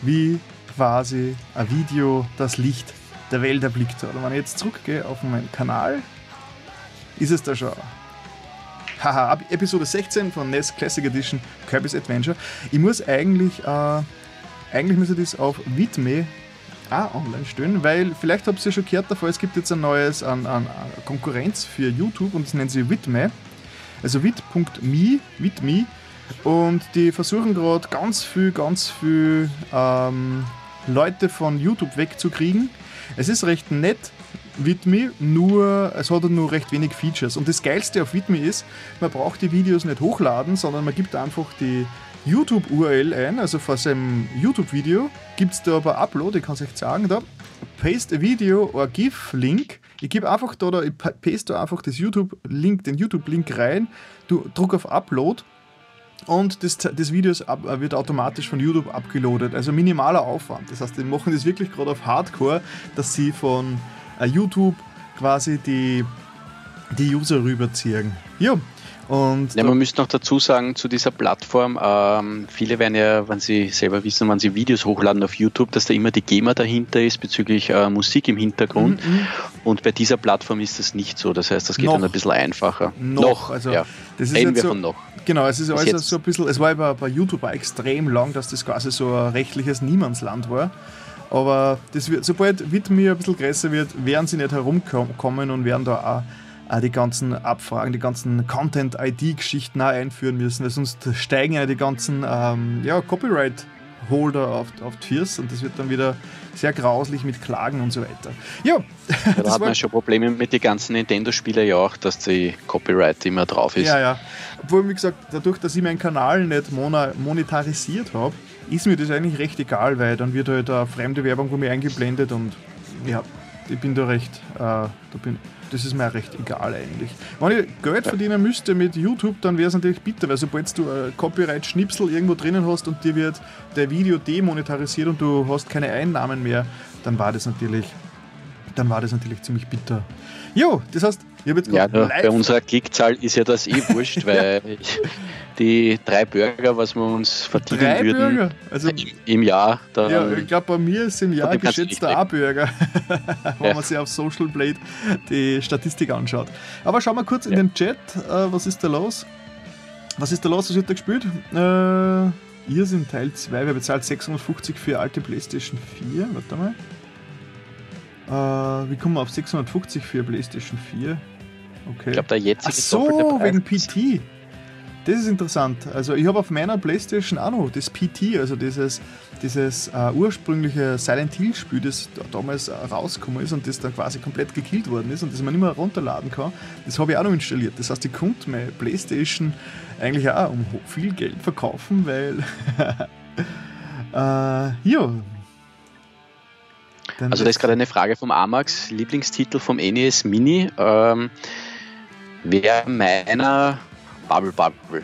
wie quasi ein Video das Licht der Welt erblickt hat. Und wenn ich jetzt zurückgehe auf meinen Kanal, ist es da schon. Haha, Episode 16 von NES Classic Edition Kirby's Adventure. Ich muss eigentlich, äh, eigentlich müsste das auf Vidme auch online stellen, weil vielleicht habt ihr schon gehört davon, es gibt jetzt ein neues an, an, Konkurrenz für YouTube und das nennt sich Vidme also wit.me, wit.me und die versuchen gerade ganz viel, ganz viel ähm, Leute von YouTube wegzukriegen. Es ist recht nett, Witme, nur es hat nur recht wenig Features. Und das Geilste auf Witme ist, man braucht die Videos nicht hochladen, sondern man gibt einfach die YouTube-URL ein, also vor seinem YouTube-Video gibt es da aber Upload, ich kann es euch sagen, da, Paste a Video or GIF-Link. Ich gebe einfach da, da ich pa- paste da einfach das YouTube-Link, den YouTube-Link rein, du druck auf Upload und das, das Video ab, wird automatisch von YouTube abgeloadet. Also minimaler Aufwand. Das heißt, die machen das wirklich gerade auf Hardcore, dass sie von äh, YouTube quasi die, die User rüberziehen. Ja, Und ja, man müsste noch dazu sagen, zu dieser Plattform, ähm, viele werden ja, wenn sie selber wissen, wann sie Videos hochladen auf YouTube, dass da immer die GEMA dahinter ist bezüglich äh, Musik im Hintergrund. Mhm, mhm, und bei dieser Plattform ist das nicht so. Das heißt, das geht noch. dann ein bisschen einfacher. Noch, noch also ja. das ist Reden wir so, von noch. Genau, es ist alles jetzt. so ein bisschen, es war bei, bei YouTube auch extrem lang, dass das quasi so ein rechtliches Niemandsland war. Aber das wird, sobald Widmi ein bisschen größer wird, werden sie nicht herumkommen und werden da auch die ganzen Abfragen, die ganzen Content-ID-Geschichten einführen müssen, weil sonst steigen ja die ganzen ähm, ja, Copyright-Holder auf, auf die Füße und das wird dann wieder sehr grauslich mit Klagen und so weiter. Ja, ja (laughs) da hat man schon Probleme mit den ganzen Nintendo-Spielen ja auch, dass die Copyright immer drauf ist. Ja, ja. Obwohl, wie gesagt, dadurch, dass ich meinen Kanal nicht monetarisiert habe, ist mir das eigentlich recht egal, weil dann wird halt eine fremde Werbung von mir eingeblendet und ja, ich bin da recht, äh, da bin, das ist mir recht egal eigentlich. Wenn ich Geld verdienen müsste mit YouTube, dann wäre es natürlich bitter, weil sobald du ein Copyright-Schnipsel irgendwo drinnen hast und dir wird der Video demonetarisiert und du hast keine Einnahmen mehr, dann war das natürlich, dann war das natürlich ziemlich bitter. Jo, das heißt, ja, bei unserer Klickzahl ist ja das eh wurscht, (laughs) weil die drei Burger, was wir uns verdienen drei würden Burger? Also, im, im Jahr. Ja, ich glaube, bei mir ist im Jahr geschätzt der A-Burger, wenn ja. man sich auf Social Blade die Statistik anschaut. Aber schauen wir kurz ja. in den Chat, äh, was ist da los? Was ist da los? Was wird da gespielt? Äh, ihr sind Teil 2, wir bezahlt 650 für alte PlayStation 4. Warte mal. Äh, wie kommen wir auf 650 für PlayStation 4? Okay. Ich glaube, der jetzige Ach so, wegen PT. Das ist interessant. Also ich habe auf meiner Playstation auch noch das PT, also dieses, dieses uh, ursprüngliche Silent Hill Spiel, das da damals uh, rausgekommen ist und das dann quasi komplett gekillt worden ist und das man nicht mehr runterladen kann. Das habe ich auch noch installiert. Das heißt, ich konnte meine Playstation eigentlich auch um viel Geld verkaufen, weil uh, (laughs) ja. also da ist gerade eine Frage vom Amax, Lieblingstitel vom NES Mini. Ähm, Wäre meiner Bubble Bubble.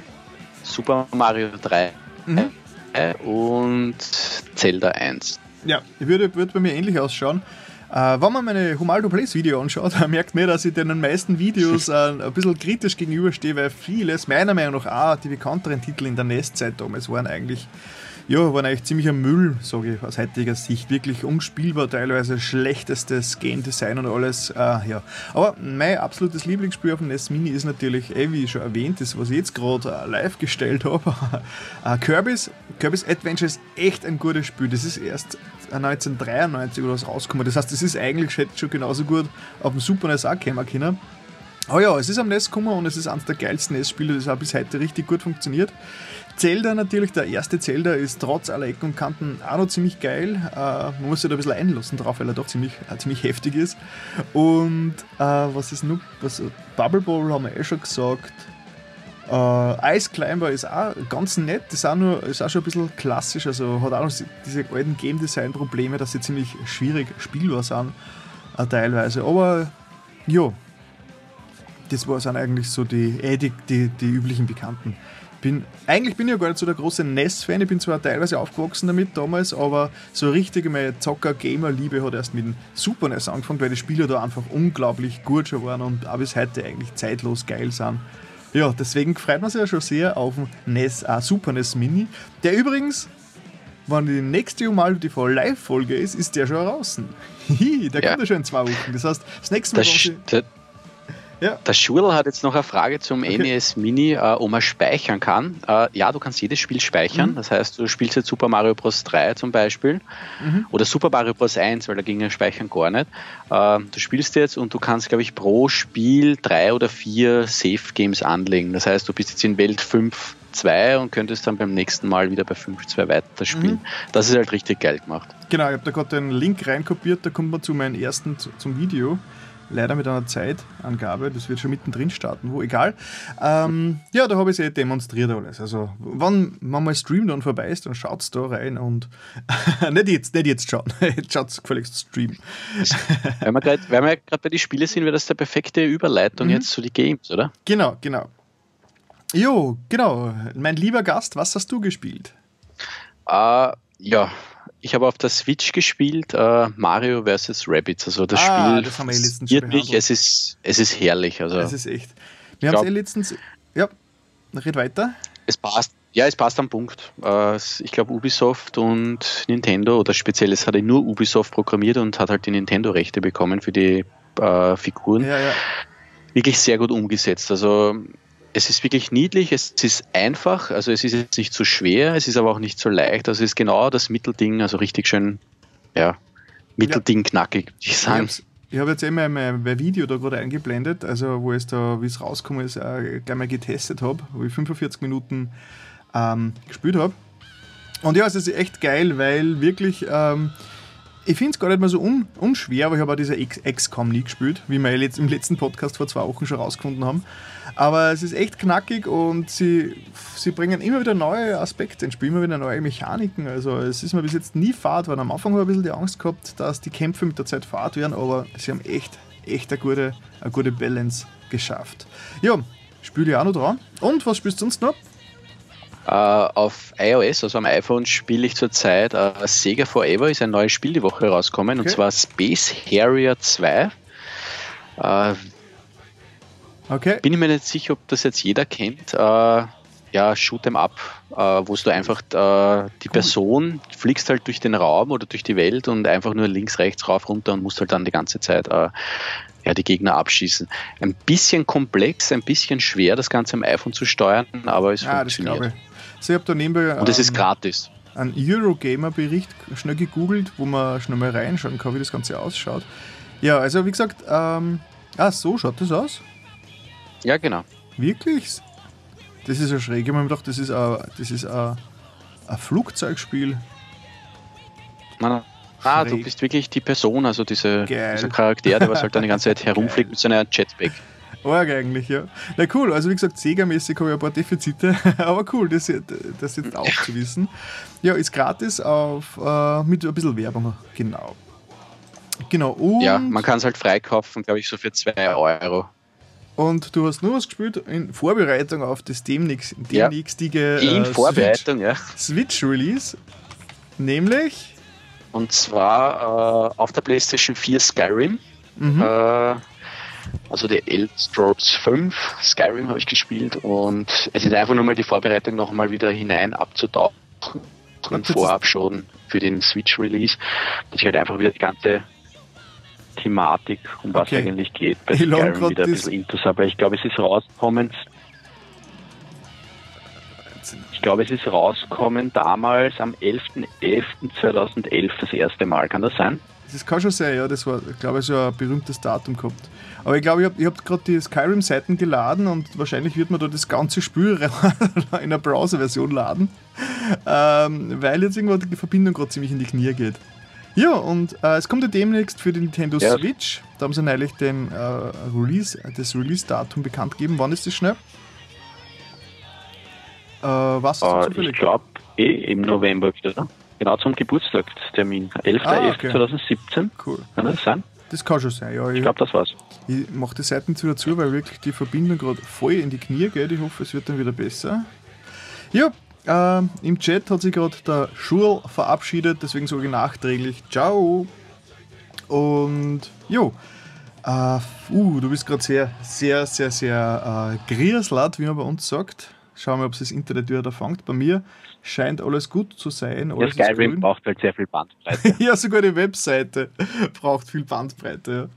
Super Mario 3 mhm. und Zelda 1. Ja, würde, würde bei mir ähnlich ausschauen. Äh, wenn man meine Humaldo Plays Video anschaut, (laughs) merkt man, dass ich den meisten Videos äh, ein bisschen kritisch gegenüberstehe, weil vieles, meiner Meinung nach auch die bekannteren Titel in der NES-Zeit damals waren eigentlich ja, waren eigentlich ziemlich ein Müll, sage ich aus heutiger Sicht. Wirklich unspielbar, teilweise schlechtestes Game Design und alles. Äh, ja. Aber mein absolutes Lieblingsspiel auf dem NES Mini ist natürlich, eh, wie schon erwähnt, das, was ich jetzt gerade äh, live gestellt habe. (laughs) äh, Kirby's, Kirby's Adventure ist echt ein gutes Spiel. Das ist erst 1993 oder was rausgekommen. Das heißt, das ist eigentlich schon genauso gut auf dem Super NES auch kommen Aber ja, es ist am NES gekommen und es ist eines der geilsten NES-Spiele, das auch bis heute richtig gut funktioniert. Zelda natürlich, der erste Zelda ist trotz aller Ecken und Kanten auch noch ziemlich geil. Äh, man muss sich da ein bisschen einlassen drauf, weil er doch ziemlich, äh, ziemlich heftig ist. Und äh, was ist noch? Was, Bubble Bowl haben wir eh schon gesagt. Äh, Ice Climber ist auch ganz nett, ist auch, nur, ist auch schon ein bisschen klassisch, also hat auch noch diese alten Game Design Probleme, dass sie ziemlich schwierig spielbar sind, äh, teilweise. Aber ja, das war sind eigentlich so die, eh, die, die, die üblichen Bekannten bin, eigentlich bin ich ja gar nicht so der große NES-Fan. Ich bin zwar teilweise aufgewachsen damit damals, aber so richtig meine Zocker-Gamer-Liebe hat erst mit dem Super NES angefangen, weil die Spiele da einfach unglaublich gut schon waren und auch bis heute eigentlich zeitlos geil sind. Ja, deswegen freut man sich ja schon sehr auf den NES, äh, Super NES Mini, der übrigens wenn die nächste Humaldo TV Live-Folge ist, ist der schon draußen. (laughs) der ja. kommt ja schon in zwei Wochen. Das heißt, das nächste Mal. Das, ja. Der Schurl hat jetzt noch eine Frage zum okay. NES Mini, äh, ob man speichern kann. Äh, ja, du kannst jedes Spiel speichern. Mhm. Das heißt, du spielst jetzt Super Mario Bros. 3 zum Beispiel mhm. oder Super Mario Bros. 1, weil da ging ja Speichern gar nicht. Äh, du spielst jetzt und du kannst, glaube ich, pro Spiel drei oder vier Safe Games anlegen. Das heißt, du bist jetzt in Welt 5 2 und könntest dann beim nächsten Mal wieder bei 5-2 weiterspielen. Mhm. Das ist halt richtig geil gemacht. Genau, ich habe da gerade den Link reinkopiert, da kommt man zu meinem ersten zum Video leider mit einer Zeitangabe, das wird schon mittendrin starten, wo egal. Ähm, ja, da habe ich es eh demonstriert alles. Also, wenn man mal Stream dann vorbei ist, dann schaut da rein und (laughs) nicht jetzt, nicht jetzt schauen. (laughs) jetzt schaut gefälligst Stream. (laughs) Weil wir gerade bei den Spielen sind, wäre das der perfekte Überleitung mhm. jetzt zu den Games, oder? Genau, genau. Jo, genau. Mein lieber Gast, was hast du gespielt? Uh, ja, ich habe auf der Switch gespielt, äh, Mario vs. Rabbids. Also das ah, Spiel das haben wir eh mich, es ist, es ist herrlich. Also, es ist echt. Wir haben es eh letztens Ja, red weiter. Es passt. Ja, es passt am Punkt. Äh, ich glaube, Ubisoft und Nintendo, oder speziell, es hat ja nur Ubisoft programmiert und hat halt die Nintendo-Rechte bekommen für die äh, Figuren. Ja, ja. Wirklich sehr gut umgesetzt. Also es ist wirklich niedlich, es ist einfach, also es ist jetzt nicht zu schwer, es ist aber auch nicht so leicht. Also es ist genau das Mittelding, also richtig schön, ja, Mittelding knackig, würde ich sagen. Ich habe jetzt immer mein, mein, Video da gerade eingeblendet, also wo es da, wie es rausgekommen ist, äh, gleich mal getestet habe, wo ich 45 Minuten ähm, gespielt habe. Und ja, es ist echt geil, weil wirklich, ähm, ich finde es gar nicht mal so un unschwer, aber ich habe auch diese XCOM nie gespielt, wie wir jetzt im letzten Podcast vor zwei Wochen schon rausgefunden haben. Aber es ist echt knackig und sie, sie bringen immer wieder neue Aspekte ins Spiel, immer wieder neue Mechaniken. Also es ist mir bis jetzt nie fad, weil am Anfang habe ich ein bisschen die Angst gehabt, dass die Kämpfe mit der Zeit fad werden, aber sie haben echt, echt eine gute, eine gute Balance geschafft. Ja, spiele ich auch noch dran. Und was spielst du sonst noch? Uh, auf iOS, also am iPhone, spiele ich zurzeit uh, Sega Forever, ist ein neues Spiel die Woche rausgekommen, okay. und zwar Space Harrier 2. Uh, okay. Bin ich mir nicht sicher, ob das jetzt jeder kennt. ja, Shoot 'em Up, wo du einfach die Person fliegst halt durch den Raum oder durch die Welt und einfach nur links, rechts, rauf, runter und musst halt dann die ganze Zeit ja, die Gegner abschießen. Ein bisschen komplex, ein bisschen schwer, das Ganze am iPhone zu steuern, aber es ja, funktioniert. Also ich habe da nebenbei. Und es ähm, ist gratis. Ein Eurogamer-Bericht schnell gegoogelt, wo man schnell mal reinschauen kann, wie das Ganze ausschaut. Ja, also wie gesagt, ähm, ah, so schaut das aus. Ja, genau. Wirklich? Das ist ja schräg. Ich habe mir gedacht, das ist ein, das ist ein, ein Flugzeugspiel. Nein, Ah, du bist wirklich die Person, also diese, dieser Charakter, der was halt dann die ganze Zeit (laughs) herumfliegt mit so einer Jetpack. Arg eigentlich, ja. Na cool, also wie gesagt, Sega-mäßig habe ich ein paar Defizite, (laughs) aber cool, das, das jetzt auch zu wissen. Ja, ist gratis auf, äh, mit ein bisschen Werbung, genau. Genau, und Ja, man kann es halt freikaufen, glaube ich, so für 2 Euro. Und du hast nur was gespielt in Vorbereitung auf das demnächst, demnächstige ja, in äh, Vorbereitung, Switch, ja. Switch Release, nämlich und zwar äh, auf der PlayStation 4 Skyrim. Mhm. Äh, also der Elder Scrolls 5 Skyrim habe ich gespielt und es ist einfach nur mal die Vorbereitung noch mal wieder hinein abzutauchen und vorab schon für den Switch Release, dass ich halt einfach wieder die ganze Thematik, um was okay. eigentlich geht, bei Skyrim wieder ein bisschen intus aber ich glaube, es ist rausgekommen ich glaube, es ist rausgekommen damals am 11.11.2011 das erste Mal. Kann das sein? Das kann schon sein, ja. Das war, glaube ich, so ein berühmtes Datum gehabt. Aber ich glaube, ihr habt gerade die Skyrim-Seiten geladen und wahrscheinlich wird man da das ganze Spiel (laughs) in einer Browser-Version laden, ähm, weil jetzt irgendwo die Verbindung gerade ziemlich in die Knie geht. Ja, und äh, es kommt ja demnächst für die Nintendo ja. Switch. Da haben sie neulich den, äh, Release, das Release-Datum bekannt gegeben. Wann ist das schnell? Äh, was äh, Ich glaube eh im November wieder. Genau zum Geburtstagstermin. 11.11.2017. Ah, okay. Cool. Kann das sein? Das kann schon sein, ja. Ich, ich glaube, das war's. Ich mache die Seiten wieder zu, weil wirklich die Verbindung gerade voll in die Knie geht. Ich hoffe, es wird dann wieder besser. Ja, äh, im Chat hat sich gerade der Schul verabschiedet, deswegen sage ich nachträglich Ciao. Und jo, äh, uh, du bist gerade sehr, sehr, sehr, sehr äh, grieslat, wie man bei uns sagt. Schauen wir, ob es das Internet wieder fängt. Bei mir scheint alles gut zu sein. Alles ja, Skyrim braucht halt sehr viel Bandbreite. (laughs) ja, sogar die Webseite (laughs) braucht viel Bandbreite.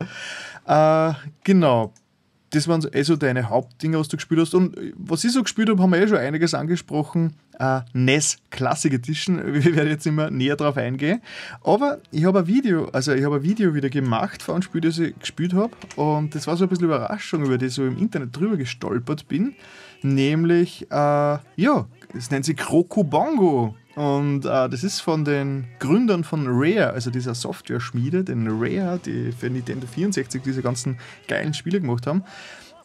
Ja. Äh, genau. Das waren eh so deine Hauptdinge, was du gespielt hast. Und was ich so gespielt habe, haben wir eh schon einiges angesprochen. Äh, NES Classic Edition. (laughs) Wir werden jetzt immer näher drauf eingehen. Aber ich habe ein Video, also ich habe ein Video wieder gemacht von einem Spiel, das ich gespielt habe. Und das war so ein bisschen Überraschung, über die ich so im Internet drüber gestolpert bin nämlich, äh, ja, es nennt sich Krokubongo. Und äh, das ist von den Gründern von Rare, also dieser Software-Schmiede, den Rare, die für Nintendo 64 diese ganzen geilen Spiele gemacht haben.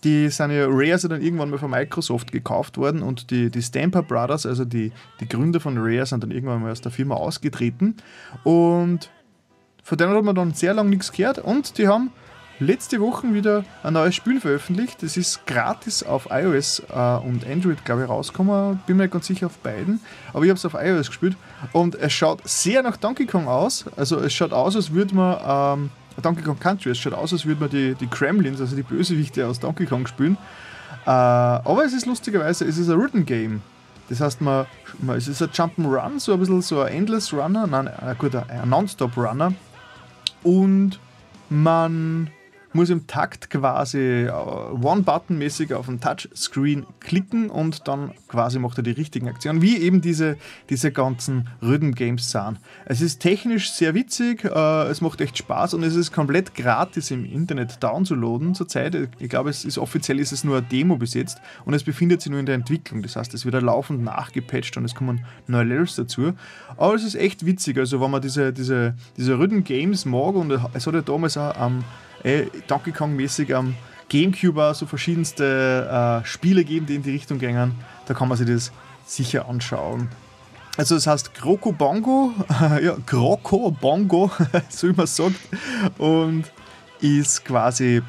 Die sind ja, Rare ja dann irgendwann mal von Microsoft gekauft worden und die, die Stamper Brothers, also die, die Gründer von Rare, sind dann irgendwann mal aus der Firma ausgetreten. Und von denen hat man dann sehr lange nichts gehört und die haben letzte Woche wieder ein neues Spiel veröffentlicht. Das ist gratis auf iOS äh, und Android, glaube ich, rausgekommen. Bin mir nicht ganz sicher auf beiden. Aber ich habe es auf iOS gespielt. Und es schaut sehr nach Donkey Kong aus. Also es schaut aus, als würde man ähm, Donkey Kong Country, es schaut aus, als würde man die, die Kremlins, also die Bösewichte aus Donkey Kong spielen. Äh, aber es ist lustigerweise, es ist ein Rhythm Game. Das heißt, man, man, es ist ein Jump'n'Run, so ein bisschen so ein Endless Runner, nein, äh, gut, ein Non-Stop Runner. Und man muss im Takt quasi äh, One-Button-mäßig auf den Touchscreen klicken und dann quasi macht er die richtigen Aktionen, wie eben diese, diese ganzen Rhythm-Games sind. Es ist technisch sehr witzig, äh, es macht echt Spaß und es ist komplett gratis im Internet downzuladen zurzeit. Ich glaube, es ist offiziell ist es nur eine Demo bis jetzt und es befindet sich nur in der Entwicklung. Das heißt, es wird laufend nachgepatcht und es kommen neue Levels dazu. Aber es ist echt witzig, also wenn man diese, diese, diese Rhythm-Games mag und es hat ja damals auch am ähm, äh, Donkey Kong-mäßig am Gamecube auch so verschiedenste äh, Spiele geben, die in die Richtung gehen. Da kann man sich das sicher anschauen. Also das heißt Kroko Bongo, (laughs) ja, Kroko Bongo, (laughs) so wie man sagt, und ist quasi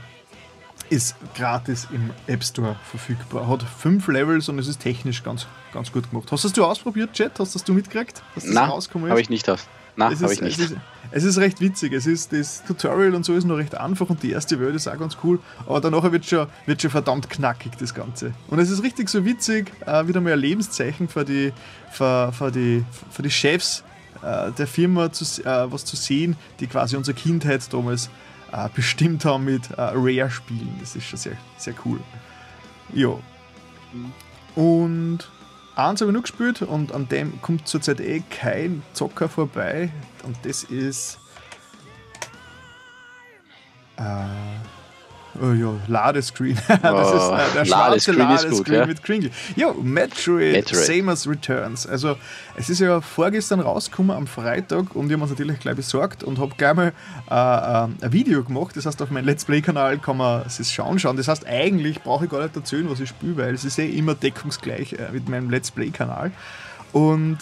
ist gratis im App Store verfügbar. Hat fünf Levels und es ist technisch ganz, ganz gut gemacht. Hast du das ausprobiert, Chat? Hast du das du mitgekriegt? Nein, habe ich nicht. Nein, habe ich nicht. Ist, es ist, recht witzig. Es ist, das Tutorial und so ist noch recht einfach und die erste Welt ist auch ganz cool. Aber danach wird schon, wird schon verdammt knackig, das Ganze. Und es ist richtig so witzig, äh, wieder mal ein Lebenszeichen für die, für, für die, für die Chefs äh, der Firma zu, äh, was zu sehen, die quasi unsere Kindheit damals äh, bestimmt haben mit äh, Rare-Spielen. Das ist schon sehr, sehr cool. Ja. Und Eins habe ich noch gespielt und an dem kommt zurzeit eh kein Zocker vorbei. Und das ist. Äh, Oh ja, Ladescreen. (laughs) das ist äh, der schwarze Ladescreen, Ladescreen ja. mit Kringle. Ja, Metroid, Metroid, Samus Returns. Also, es ist ja vorgestern rausgekommen am Freitag und ich habe uns natürlich gleich besorgt und habe gleich mal äh, äh, ein Video gemacht. Das heißt, auf meinem Let's Play-Kanal kann man es schauen schauen. Das heißt, eigentlich brauche ich gar nicht erzählen, was ich spiele, weil es ist eh immer deckungsgleich äh, mit meinem Let's Play-Kanal. Und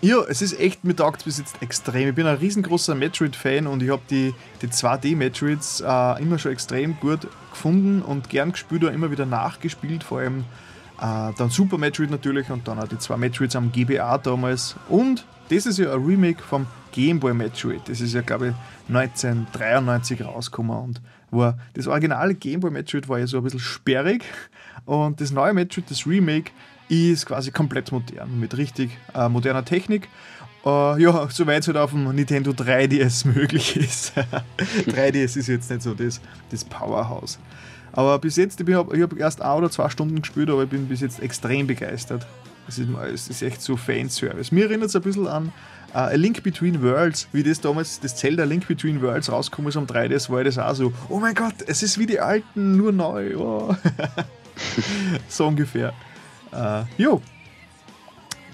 ja, es ist echt, mir taugt bis jetzt extrem. Ich bin ein riesengroßer Metroid-Fan und ich habe die, die 2D-Metroids äh, immer schon extrem gut gefunden und gern gespielt und immer wieder nachgespielt. Vor allem äh, dann Super Metroid natürlich und dann auch die zwei Metroids am GBA damals. Und das ist ja ein Remake vom Game Boy Metroid. Das ist ja, glaube ich, 1993 rausgekommen und war das originale Game Boy Metroid war ja so ein bisschen sperrig und das neue Metroid, das Remake, ist quasi komplett modern, mit richtig äh, moderner Technik. Uh, ja, soweit es halt auf dem Nintendo 3DS möglich ist. (laughs) 3DS ist jetzt nicht so das, das Powerhouse. Aber bis jetzt, ich habe hab erst ein oder zwei Stunden gespielt, aber ich bin bis jetzt extrem begeistert. Es ist, es ist echt so Fanservice. Mir erinnert es ein bisschen an uh, A Link Between Worlds, wie das damals, das Zelda Link Between Worlds rausgekommen ist am 3DS, war das auch so, oh mein Gott, es ist wie die alten, nur neu. Oh. (laughs) so ungefähr. Äh, jo,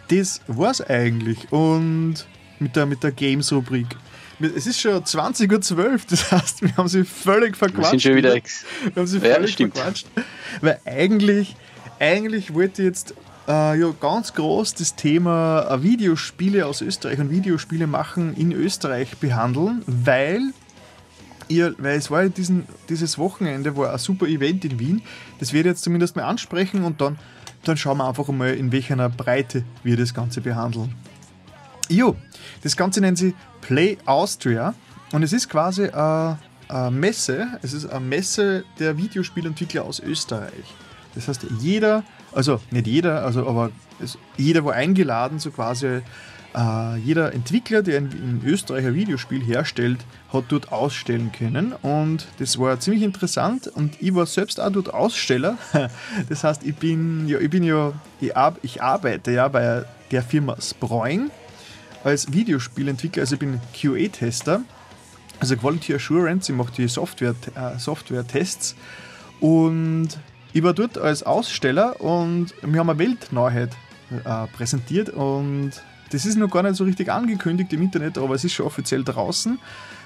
das war's eigentlich. Und mit der, mit der Games-Rubrik. Es ist schon 20.12 Uhr, das heißt, wir haben sie völlig verquatscht. Wir sind schon wieder. Wir haben sie völlig ja, verquatscht. Weil eigentlich, eigentlich wollte ich jetzt äh, ja, ganz groß das Thema äh, Videospiele aus Österreich und Videospiele machen in Österreich behandeln, weil ihr, weil es war ja diesen, dieses Wochenende war ein super Event in Wien. Das werde ich jetzt zumindest mal ansprechen und dann dann schauen wir einfach mal, in welcher Breite wir das Ganze behandeln. Jo, das Ganze nennt sich Play Austria und es ist quasi eine, eine Messe, es ist eine Messe der Videospielentwickler aus Österreich. Das heißt, jeder, also nicht jeder, also aber jeder war eingeladen, so quasi äh, jeder Entwickler, der in, in Österreich ein Videospiel herstellt, hat dort ausstellen können. Und das war ziemlich interessant. Und ich war selbst auch dort Aussteller. (laughs) Das heißt, ich bin ja, ich bin ja, ich, ar ich arbeite ja bei der Firma Sproing als Videospielentwickler, also ich bin QA-Tester, also Quality Assurance, ich mache die Software, äh, Software-Tests. Und ich war dort als Aussteller und wir haben eine Weltneuheit äh, präsentiert. Und das ist noch gar nicht so richtig angekündigt im Internet, aber es ist schon offiziell draußen,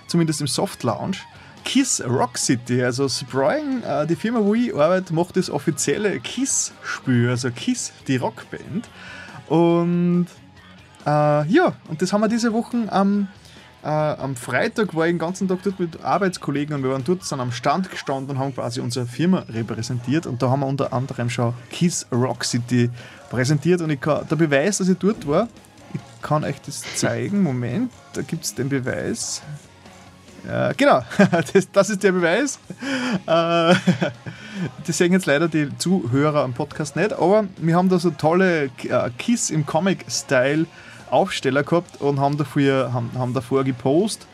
zumindest im Soft Launch. Kiss Rock City, also Spring, äh, die Firma, wo ich arbeite, macht das offizielle Kiss-Spiel, also Kiss, die Rockband. Und äh, ja, und das haben wir diese Woche am, äh, am Freitag, war ich den ganzen Tag dort mit Arbeitskollegen und wir waren dort sind am Stand gestanden und haben quasi unsere Firma repräsentiert und da haben wir unter anderem schon Kiss Rock City präsentiert und ich kann, der Beweis, dass ich dort war, kann euch das zeigen. Moment, da gibt es den Beweis. Äh, genau, (laughs) das, das, ist der Beweis. Äh, (laughs) das sehen jetzt leider die Zuhörer am Podcast nicht, aber wir haben da so tolle äh, Kiss im Comic-Style Aufsteller gehabt und haben dafür, haben, haben davor gepostet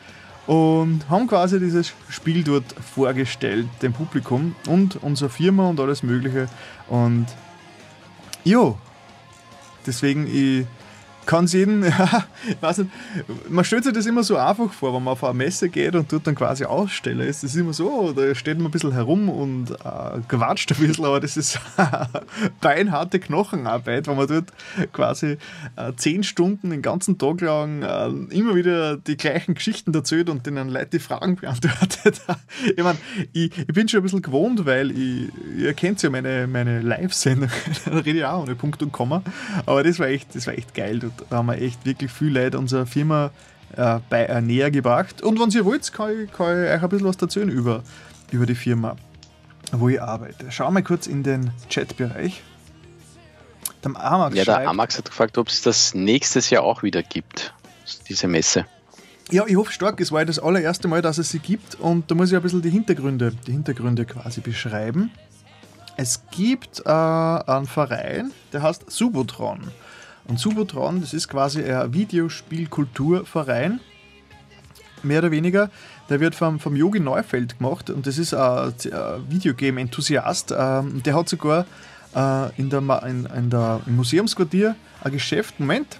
und haben quasi dieses Spiel dort vorgestellt, dem Publikum und unserer Firma und alles Mögliche. Und jo, deswegen, ich kann es jeden, (laughs) ja, nicht, man stellt sich das immer so einfach vor, wenn man auf eine Messe geht und dort dann quasi Aussteller ist. Das ist immer so, da steht man ein bisschen herum und äh, quatscht ein bisschen, aber das ist (laughs) beinharte Knochenarbeit, wenn man dort quasi äh, zehn Stunden den ganzen Tag lang äh, immer wieder die gleichen Geschichten erzählt und denen Leute die Fragen beantwortet. (laughs) ich meine, ich, ich, bin schon ein bisschen gewohnt, weil ich, ihr kennt ja meine, meine Live-Sendung, da rede ich auch ohne Punkt und Komma, aber das war echt, das war echt geil. Dort haben wir echt wirklich viel Leute unserer Firma äh, bei, äh, näher gebracht. Und wenn ihr wollt, kann ich, kann ich euch ein bisschen was erzählen über, über die Firma, wo ich arbeite. Schauen wir kurz in den Chatbereich. Der Amax ja, der Amax hat gefragt, ob es das nächstes Jahr auch wieder gibt, diese Messe. Ja, ich hoffe stark, es war das allererste Mal, dass es sie gibt und da muss ich ein bisschen die Hintergründe, die Hintergründe quasi beschreiben. Es gibt äh, einen Verein, der heißt Subotron. Und Subotron, das ist quasi ein Videospielkulturverein, mehr oder weniger. Der wird vom, vom Yogi Neufeld gemacht und das ist ein, ein Videogame-Enthusiast. Ähm, der hat sogar äh, in der, in, in der, im Museumsquartier ein Geschäft, Moment,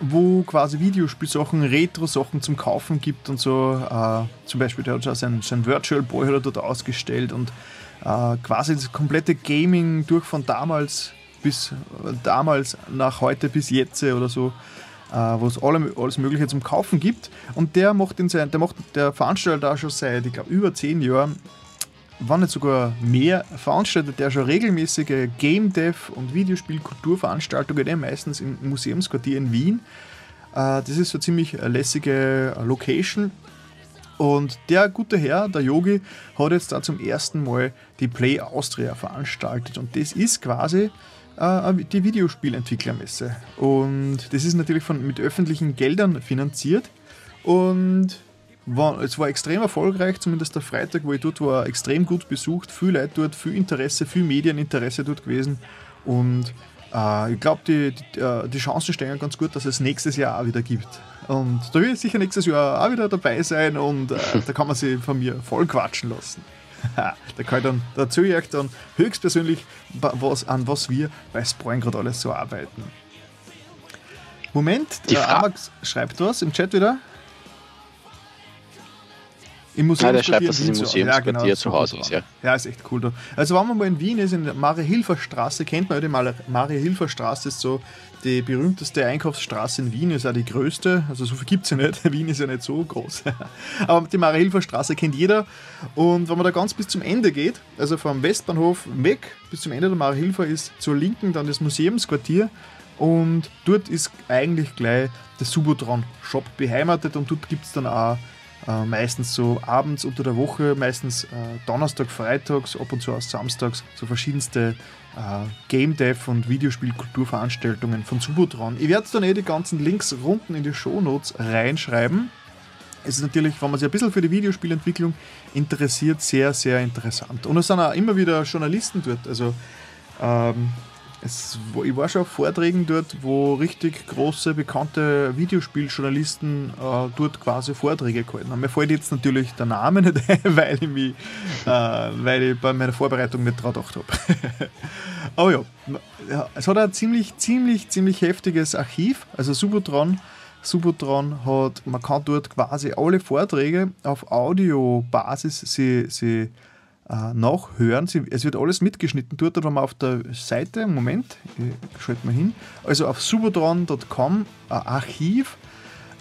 wo quasi Videospielsachen, Retro-Sachen zum Kaufen gibt und so. Äh, zum Beispiel, der hat schon sein, sein Virtual Boy dort ausgestellt und äh, quasi das komplette Gaming durch von damals bis damals nach heute bis jetzt oder so, äh, wo es alles Mögliche zum Kaufen gibt. Und der macht, in sein, der, macht der veranstaltet da schon seit, ich glaube, über zehn Jahren, wann nicht sogar mehr, veranstaltet der schon regelmäßige Game Dev und Videospielkulturveranstaltungen, meistens im Museumsquartier in Wien. Äh, das ist so ziemlich lässige Location. Und der gute Herr, der Yogi, hat jetzt da zum ersten Mal die Play Austria veranstaltet. Und das ist quasi äh, die Videospielentwicklermesse. Und das ist natürlich von, mit öffentlichen Geldern finanziert. Und war, es war extrem erfolgreich, zumindest der Freitag, wo ich dort war, extrem gut besucht. Viel Leute dort, viel Interesse, viel Medieninteresse dort gewesen. Und äh, ich glaube, die, die, äh, die, Chancen stehen ganz gut, dass es nächstes Jahr auch wieder gibt. Und da will ich sicher nächstes Jahr auch wieder dabei sein und äh, (laughs) da kann man sich von mir voll quatschen lassen. (laughs) da kann ich dann dazu ich dann höchstpersönlich, was, an was wir bei Spoin gerade alles so arbeiten. Moment, der Amax schreibt was im Chat wieder. Im Museum. der schreibt, dass es im Museumsquartier ja, genau, zu Hause ist, ja. Ja, ist echt cool da. Also wenn man mal in Wien ist, in der Marie-Hilfer-Straße, kennt man ja die Marie-Hilfer-Straße, ist so die berühmteste Einkaufsstraße in Wien, ist auch die größte. Also so viel gibt es ja nicht. (laughs) Wien ist ja nicht so groß. (laughs) Aber die Marie-Hilfer-Straße kennt jeder. Und wenn man da ganz bis zum Ende geht, also vom Westbahnhof weg bis zum Ende der Marie-Hilfer ist zur Linken dann das Museumsquartier. Und dort ist eigentlich gleich der Subotron-Shop beheimatet und dort gibt es dann auch äh, meistens so abends unter der Woche, meistens äh, Donnerstag, Freitags, ab und zu auch samstags, so verschiedenste äh, Game Dev und Videospielkulturveranstaltungen von Subotron. Ich werde dann eh die ganzen Links unten in die Show Notes reinschreiben. Es ist natürlich, wenn man sich ein bisschen für die Videospielentwicklung interessiert, sehr, sehr interessant. Und es sind auch immer wieder Journalisten dort. Also ähm, es, ich war schon auf Vorträgen dort, wo richtig große, bekannte Videospieljournalisten äh, dort quasi Vorträge gehalten haben. Mir fällt jetzt natürlich der Name nicht ein, (laughs) weil ich, mich, äh, weil ich bei meiner Vorbereitung nicht dran gedacht habe. (laughs) Aber ja, es hat ein ziemlich, ziemlich, ziemlich heftiges Archiv. Also Subotron, Subotron hat, man kann dort quasi alle Vorträge auf Audiobasis sie, sie äh, nachhören. Sie, es wird alles mitgeschnitten dort, wenn man auf der Seite, Moment, ich schalte mal hin, also auf subotron.com äh, Archiv,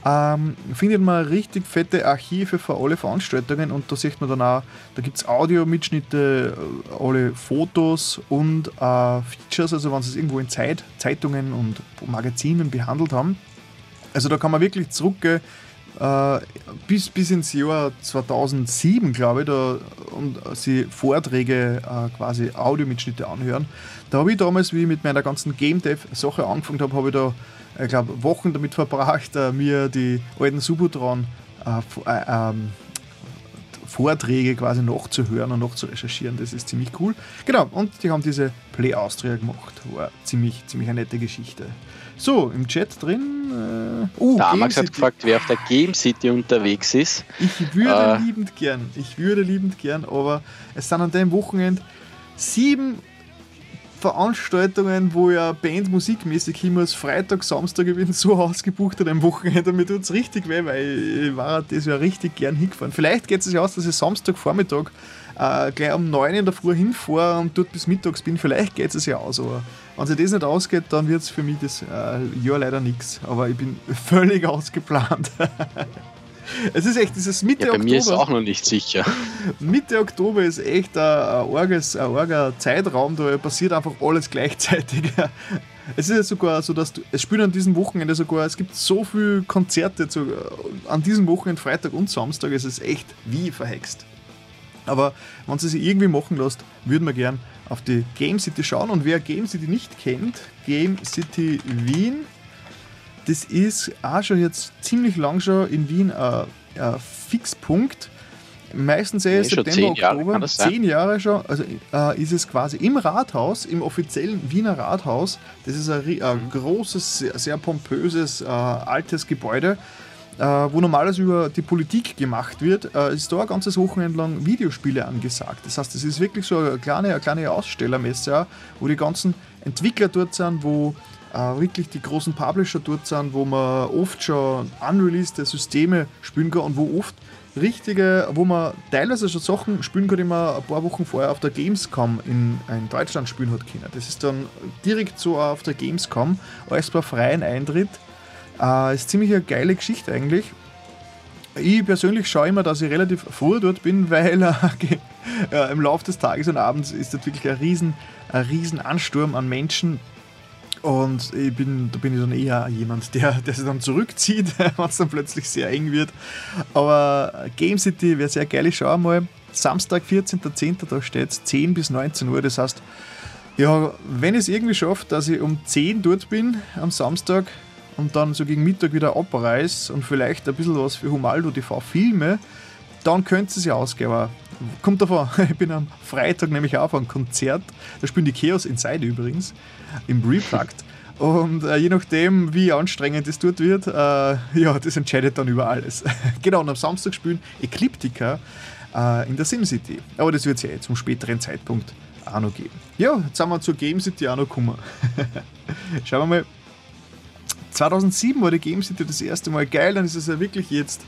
ähm, findet man richtig fette Archive für alle Veranstaltungen und da sieht man dann auch, da gibt es Audio-Mitschnitte, äh, alle Fotos und äh, Features, also wenn sie es irgendwo in Zeit, Zeitungen und Magazinen behandelt haben. Also da kann man wirklich zurückgehen äh, bis, bis ins Jahr 2007, glaube ich, da, und sie Vorträge, äh, quasi Audiomitschnitte anhören. Da habe ich damals, wie ich mit meiner ganzen Game Dev-Sache angefangen habe, habe ich da, ich glaube, Wochen damit verbracht, äh, mir die alten Subutron äh, äh, ähm, Vorträge quasi nachzuhören und noch zu recherchieren. Das ist ziemlich cool. Genau, und die haben diese Play Austria gemacht. War ziemlich, ziemlich eine nette Geschichte. So, im Chat drin. Äh, oh, da hat gefragt, wer auf der Game City unterwegs ist. Ich würde äh, liebend gern, ich würde liebend gern, aber es sind an dem Wochenende sieben Veranstaltungen, wo ja Band musikmäßig hin muss, Freitag, Samstag, ich bin so ausgebucht an einem Wochenende, mir tut es richtig weh, weil ich war das ja richtig gern hingefahren. Vielleicht geht es sich aus, dass ich Samstagvormittag äh, gleich um 9 in der Früh hinfahre und dort bis mittags bin. Vielleicht geht es ja aus, aber wenn sich das nicht ausgeht, dann wird es für mich das äh, Jahr leider nichts. Aber ich bin (laughs) völlig ausgeplant. (laughs) Es ist echt, dieses Mitte ja, bei Oktober. mir ist auch noch nicht sicher. (laughs) Mitte Oktober ist echt ein, ein, arges, ein arger Zeitraum, da passiert einfach alles gleichzeitig. Es ist ja sogar so, dass du, es spielen an diesem Wochenende sogar, es gibt so viele Konzerte zu, an diesem Wochenende, Freitag und Samstag, es ist echt wie verhext. Aber wenn sie sich irgendwie machen lässt, würden wir gern auf die Game City schauen. Und wer Game City nicht kennt, Game City Wien das ist auch schon jetzt ziemlich lang schon in Wien ein, ein Fixpunkt. Meistens eh nee, September, zehn Oktober, Jahre, zehn Jahre schon, also äh, ist es quasi im Rathaus, im offiziellen Wiener Rathaus. Das ist ein, ein großes, sehr, sehr pompöses, äh, altes Gebäude, äh, wo normalerweise über die Politik gemacht wird. Äh, ist da ein ganzes Wochenende lang Videospiele angesagt. Das heißt, es ist wirklich so eine kleine, eine kleine Ausstellermesse, wo die ganzen Entwickler dort sind, wo äh, wirklich die großen Publisher dort sind, wo man oft schon unreleased Systeme spielen kann und wo oft richtige, wo man teilweise schon Sachen spielen kann, die man ein paar Wochen vorher auf der Gamescom in, in Deutschland spielen hat können. Das ist dann direkt so auf der Gamescom, alles bei freien Eintritt. Äh, ist ziemlich eine geile Geschichte eigentlich. Ich persönlich schaue immer, dass ich relativ früh dort bin, (laughs) weil äh, im Laufe des Tages und Abends ist das wirklich ein riesen, ein riesen Ansturm an Menschen, und ich bin, da bin ich dann eher jemand, der, der sich dann zurückzieht, (laughs) wenn es dann plötzlich sehr eng wird. Aber Game City wäre sehr geil. Ich schaue mal. Samstag, 14.10., da steht es 10 bis 19 Uhr. Das heißt, ja, wenn ich es irgendwie schaffe, dass ich um 10 dort bin am Samstag und dann so gegen Mittag wieder abreise und vielleicht ein bisschen was für Humaldo TV filme, dann könnte es ja ausgehen. Aber kommt davon, (laughs) ich bin am Freitag nämlich auch auf einem Konzert. Da spielen die Chaos Inside übrigens im Replugged. Und äh, je nachdem, wie anstrengend es dort wird, äh, ja, das entscheidet dann über alles. (laughs) genau, und am Samstag spielen Ecliptica äh, in der SimCity. Aber das wird es ja jetzt zum späteren Zeitpunkt auch noch geben. Ja, jetzt sind wir zur Game City auch noch gekommen. (laughs) Schauen wir mal. 2007 war die Game City das erste Mal geil, dann ist es ja wirklich jetzt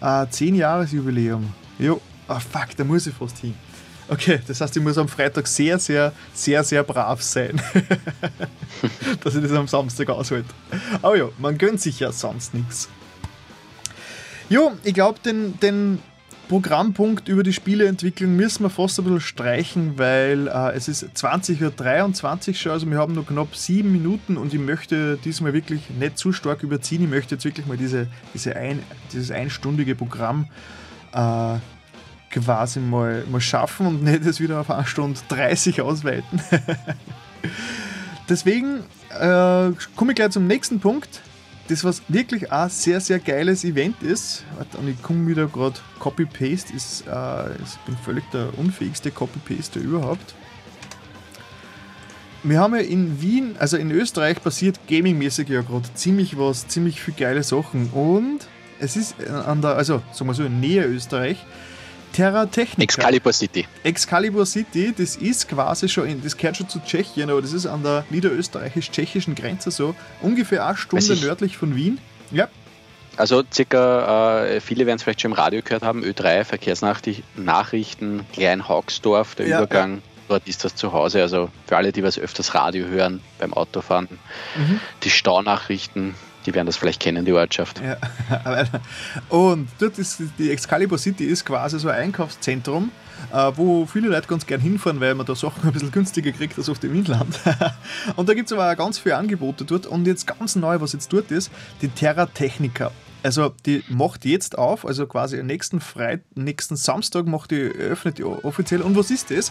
äh, 10 Jahres Jubiläum. Jo, oh fuck, da muss ich fast hin. Okay, das heißt, ich muss am Freitag sehr, sehr, sehr, sehr brav sein, (laughs) dass ich das am Samstag aushalte. Aber ja, man gönnt sich ja sonst nichts. Jo, ich glaube, den, den Programmpunkt über die Spieleentwicklung müssen wir fast ein bisschen streichen, weil äh, es ist 20.23 Uhr schon, also wir haben noch knapp sieben Minuten und ich möchte diesmal wirklich nicht zu stark überziehen. Ich möchte jetzt wirklich mal diese, diese ein, dieses einstündige Programm äh, quasi mal, mal schaffen und nicht das wieder auf 1 Stunde 30 ausweiten. (laughs) Deswegen äh, komme ich gleich zum nächsten Punkt. Das, was wirklich ein sehr, sehr geiles Event ist, und ich komme wieder gerade Copy-Paste, ist, äh, ich bin völlig der unfähigste Copy-Paster überhaupt. Wir haben ja in Wien, also in Österreich passiert gamingmäßig ja gerade ziemlich was, ziemlich viele geile Sachen und es ist an der, also sagen wir so, in Nähe Österreich, Terra Technica. Excalibur City. Excalibur City, das ist quasi schon, in, das gehört schon zu Tschechien, aber das ist an der niederösterreichisch-tschechischen Grenze so, ungefähr eine Stunde nördlich von Wien. Ja. Also circa, äh, viele werden es vielleicht schon im Radio gehört haben, Ö3, Verkehrsnachrichten, Klein Haugsdorf, der ja, Übergang. Ja. Dort ist das zu Hause. Also für alle, die was öfters Radio hören beim Autofahren, mhm. die Staunachrichten, die werden das vielleicht kennen, die Ortschaft. Ja. (laughs) Und dort ist die Excalibur City ist quasi so ein Einkaufszentrum, äh, wo viele Leute ganz gern hinfahren, weil man da Sachen (laughs) ein bisschen günstiger kriegt als auf dem Inland. (laughs) Und da gibt es aber auch ganz viele Angebote dort. Und jetzt ganz neu, was jetzt dort ist, die Terra Technica. Also die macht jetzt auf, also quasi nächsten Freit nächsten Samstag macht die, öffnet die offiziell. Und was ist das?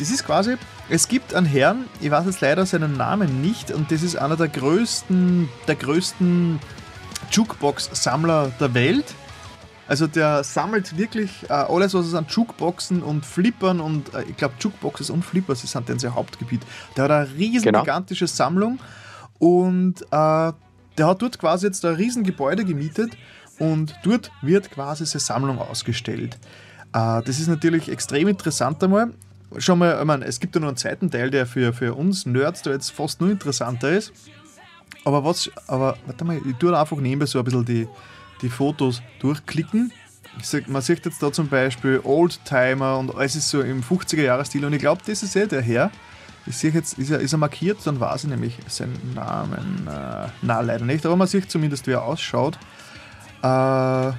Das ist quasi, es gibt einen Herrn, ich weiß jetzt leider seinen Namen nicht, und das ist einer der größten, der größten Jukebox-Sammler der Welt. Also der sammelt wirklich äh, alles, was es an Jukeboxen und Flippern und äh, ich glaube Jukeboxes und Flippers sind dann sein Hauptgebiet. Der hat eine riesen genau. gigantische Sammlung und äh, der hat dort quasi jetzt ein riesen Gebäude gemietet und dort wird quasi seine Sammlung ausgestellt. Äh, das ist natürlich extrem interessant einmal. Schon mal, ich meine, es gibt ja noch einen zweiten Teil, der für, für uns Nerds da jetzt fast nur interessanter ist. Aber was, aber warte mal, ich tue einfach nebenbei so ein bisschen die, die Fotos durchklicken. Man sieht jetzt da zum Beispiel Oldtimer und alles ist so im 50er-Jahres-Stil und ich glaube, das ist ja der Herr. Ich sehe jetzt, ist er, ist er markiert, dann weiß ich nämlich seinen Namen. Äh, na, leider nicht, aber man sieht zumindest, wie er ausschaut. Äh,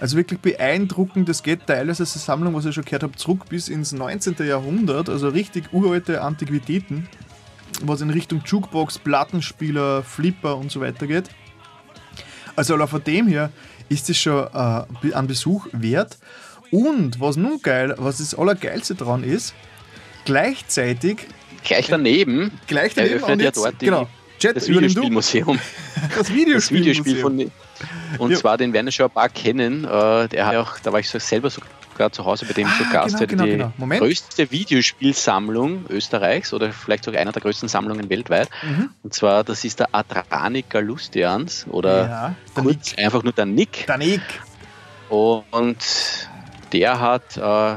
also wirklich beeindruckend. Das geht teilweise als Sammlung, was ich schon gehört habe, zurück bis ins 19. Jahrhundert. Also richtig uralte Antiquitäten, was in Richtung Jukebox, Plattenspieler, Flipper und so weiter geht. Also von dem her ist es schon äh, ein Besuch wert. Und was nun geil, was das Allergeilste dran ist, gleichzeitig. Gleich daneben. Gleich daneben. Eröffnet ja dort die, genau, Jet, das Videospielmuseum. (laughs) Das Videospielmuseum. Das Videospiel von, und ja. zwar den ein paar kennen. Äh, der hat auch, da war ich so selber sogar zu Hause bei dem ah, zu Gast. Genau, genau, die genau. größte Videospielsammlung Österreichs oder vielleicht sogar einer der größten Sammlungen weltweit. Mhm. Und zwar, das ist der Adranica Lustians oder ja, kurz Nick. einfach nur der Nick. Der Nick. Und der hat äh,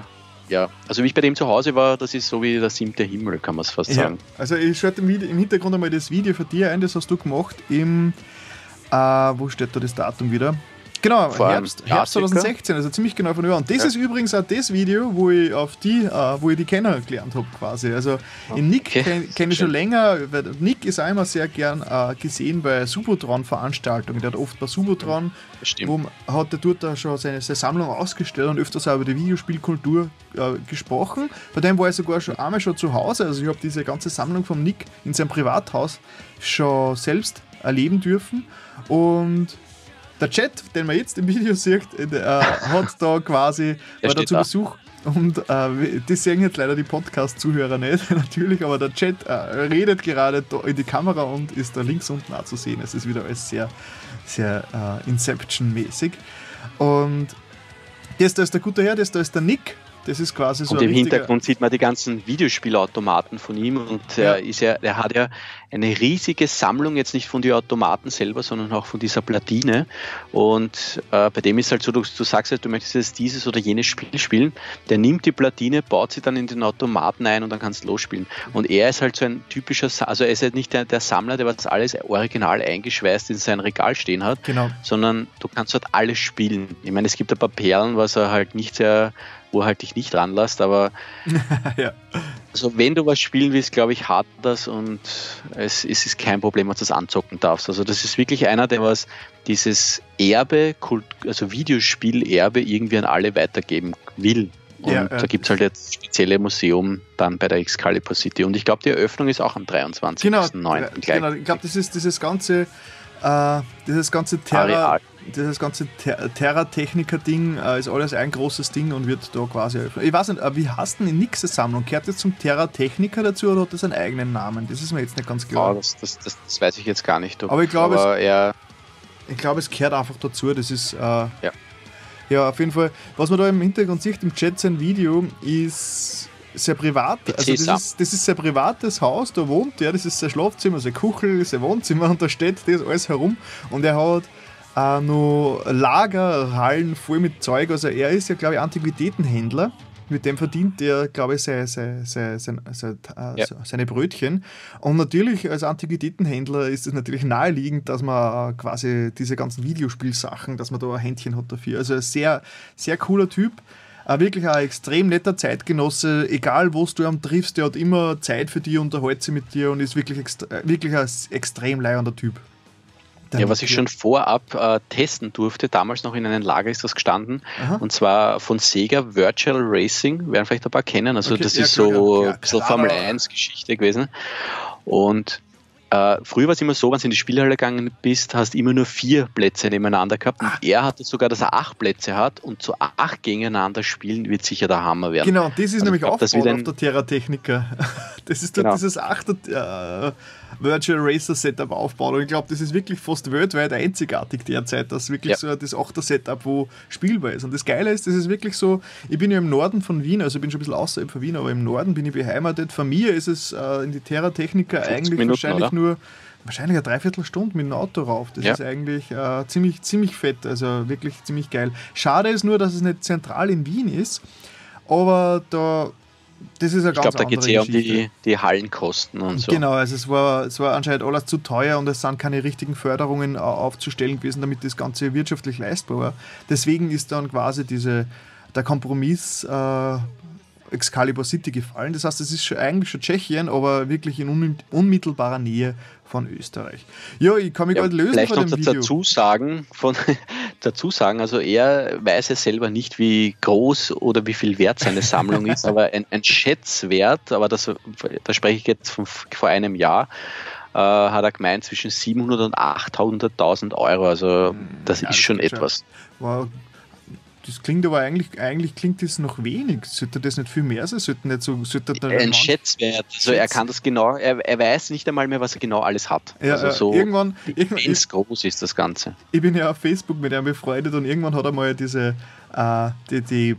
ja, also wie ich bei dem zu Hause war, das ist so wie der siebte Himmel, kann man es fast ja, sagen. Also ich schaue im Hintergrund einmal das Video für dich ein, das hast du gemacht im, äh, wo steht da das Datum wieder? Genau, Vor Herbst, Herbst 2016, also ziemlich genau von Jahr. Und das ja. ist übrigens auch das Video, wo ich auf die, äh, wo ich die kennengelernt habe quasi. Also okay. in Nick kenne kenn ich schon länger, weil Nick ist auch immer sehr gern äh, gesehen bei Subotron-Veranstaltungen. Der hat oft bei Subotron, wo hat er dort auch schon seine, seine, Sammlung ausgestellt und öfters auch über die Videospielkultur äh, gesprochen. Bei dem war ich sogar schon einmal schon zu Hause. Also ich habe diese ganze Sammlung von Nick in seinem Privathaus schon selbst erleben dürfen. Und der Chat, den man jetzt im Video sieht, äh, hat da quasi, war da zu Besuch und äh, das sehen jetzt leider die Podcast-Zuhörer nicht, (laughs) natürlich, aber der Chat äh, redet gerade in die Kamera und ist da links unten auch zu sehen. Es ist wieder alles sehr, sehr äh, Inception-mäßig. Und das da ist der gute Herr, das da ist der Nick, das ist quasi so. Und im Hintergrund sieht man die ganzen Videospielautomaten von ihm und ja. er, ist ja, er hat ja eine riesige Sammlung, jetzt nicht von den Automaten selber, sondern auch von dieser Platine. Und äh, bei dem ist halt so, du, du sagst halt, du möchtest jetzt dieses oder jenes Spiel spielen. Der nimmt die Platine, baut sie dann in den Automaten ein und dann kannst du losspielen. Und er ist halt so ein typischer, also er ist halt nicht der, der Sammler, der was alles original eingeschweißt in sein Regal stehen hat, genau. sondern du kannst halt alles spielen. Ich meine, es gibt ein paar Perlen, was er halt nicht sehr wo halt dich nicht ranlässt, aber (laughs) ja. also wenn du was spielen willst, glaube ich, hat das und es, es ist kein Problem, dass du das anzocken darfst. Also das ist wirklich einer, der was dieses Erbe, also Videospiel-Erbe irgendwie an alle weitergeben will. Und ja, da gibt es halt jetzt spezielle Museum dann bei der Excalibur City. Und ich glaube, die Eröffnung ist auch am 23.09. Genau, genau, ich glaube, das ist dieses ganze, äh, dieses ganze Terra, Areal dieses ganze Ter Terra-Techniker-Ding äh, ist alles ein großes Ding und wird da quasi. Ich weiß nicht, äh, wie hast du die Nixe-Sammlung? Gehört das zum Terra-Techniker dazu oder hat das einen eigenen Namen? Das ist mir jetzt nicht ganz klar. Oh, das, das, das, das, weiß ich jetzt gar nicht. Ob, aber ich glaube, es, ich glaube, es gehört einfach dazu. Das ist. Äh, ja. Ja, auf jeden Fall. Was man da im Hintergrund sieht, im Chat sein Video, ist sehr privat. Also das ist, das ist sein privates Haus, da wohnt er, das ist sein Schlafzimmer, sein Kuchel, sein Wohnzimmer und da steht das alles herum und er hat äh, noch Lagerhallen voll mit Zeug. Also er ist ja, glaube ich, Antiquitätenhändler. Mit dem verdient er, glaube ich, seine, seine, seine, äh, ja. seine Brötchen. Und natürlich als Antiquitätenhändler ist es natürlich naheliegend, dass man quasi diese ganzen Videospielsachen, dass man da ein Händchen hat dafür. Also ein sehr, sehr cooler Typ. Äh, wirklich ein extrem netter Zeitgenosse, egal wo du am triffst, der hat immer Zeit für dich, unterhält sich mit dir und ist wirklich, wirklich ein extrem leiernder Typ. Ja, was ich schon vorab äh, testen durfte, damals noch in einem Lager ist das gestanden, Aha. und zwar von Sega Virtual Racing, werden vielleicht ein paar kennen, also okay, das ja, ist so ein bisschen Formel 1 Geschichte gewesen. Und äh, früher war es immer so, wenn du in die Spielhalle gegangen bist, hast du immer nur vier Plätze nebeneinander gehabt. Und er hatte sogar, dass er acht Plätze hat und zu acht gegeneinander spielen wird sicher der Hammer werden. Genau, das ist also nämlich auch auf der Terra Techniker. (laughs) Das ist genau. dieses acht, äh, Virtual Racer Setup aufbaut. Und ich glaube, das ist wirklich fast weltweit einzigartig derzeit, dass wirklich ja. so das 8er Setup, wo spielbar ist. Und das Geile ist, das ist wirklich so, ich bin ja im Norden von Wien, also ich bin schon ein bisschen außerhalb von Wien, aber im Norden bin ich beheimatet. Von mir ist es äh, in die Terra Technica eigentlich Minuten, wahrscheinlich oder? nur wahrscheinlich eine Dreiviertelstunde mit dem Auto rauf. Das ja. ist eigentlich äh, ziemlich, ziemlich fett, also wirklich ziemlich geil. Schade ist nur, dass es nicht zentral in Wien ist, aber da das ist eine ich glaube, da geht es eher um die, die Hallenkosten und so. Genau, also es war, es war anscheinend alles zu teuer und es sind keine richtigen Förderungen aufzustellen gewesen, damit das Ganze wirtschaftlich leistbar war. Deswegen ist dann quasi diese, der Kompromiss äh, Excalibur City gefallen. Das heißt, es ist schon, eigentlich schon Tschechien, aber wirklich in unmittelbarer Nähe von Österreich. Ja, ich kann mich ja, gerade lösen vielleicht von dem Video. Dazu sagen, von, (laughs) dazu sagen, also er weiß ja selber nicht, wie groß oder wie viel wert seine Sammlung ist, (laughs) aber ein, ein Schätzwert, aber das, da spreche ich jetzt von vor einem Jahr, äh, hat er gemeint zwischen 700 und 800.000 Euro. Also hm, das ja, ist schon etwas. Wow, das klingt aber eigentlich, eigentlich klingt das noch wenig. Sollte das nicht viel mehr sein? Sollte nicht so, sollte ein Schätzwert. Also Schätz. er kann das genau, er, er weiß nicht einmal mehr, was er genau alles hat. Ja, also so irgendwann, irgendwann groß ist das Ganze. Ich bin ja auf Facebook mit ihm befreundet und irgendwann hat er mal diese äh, die, die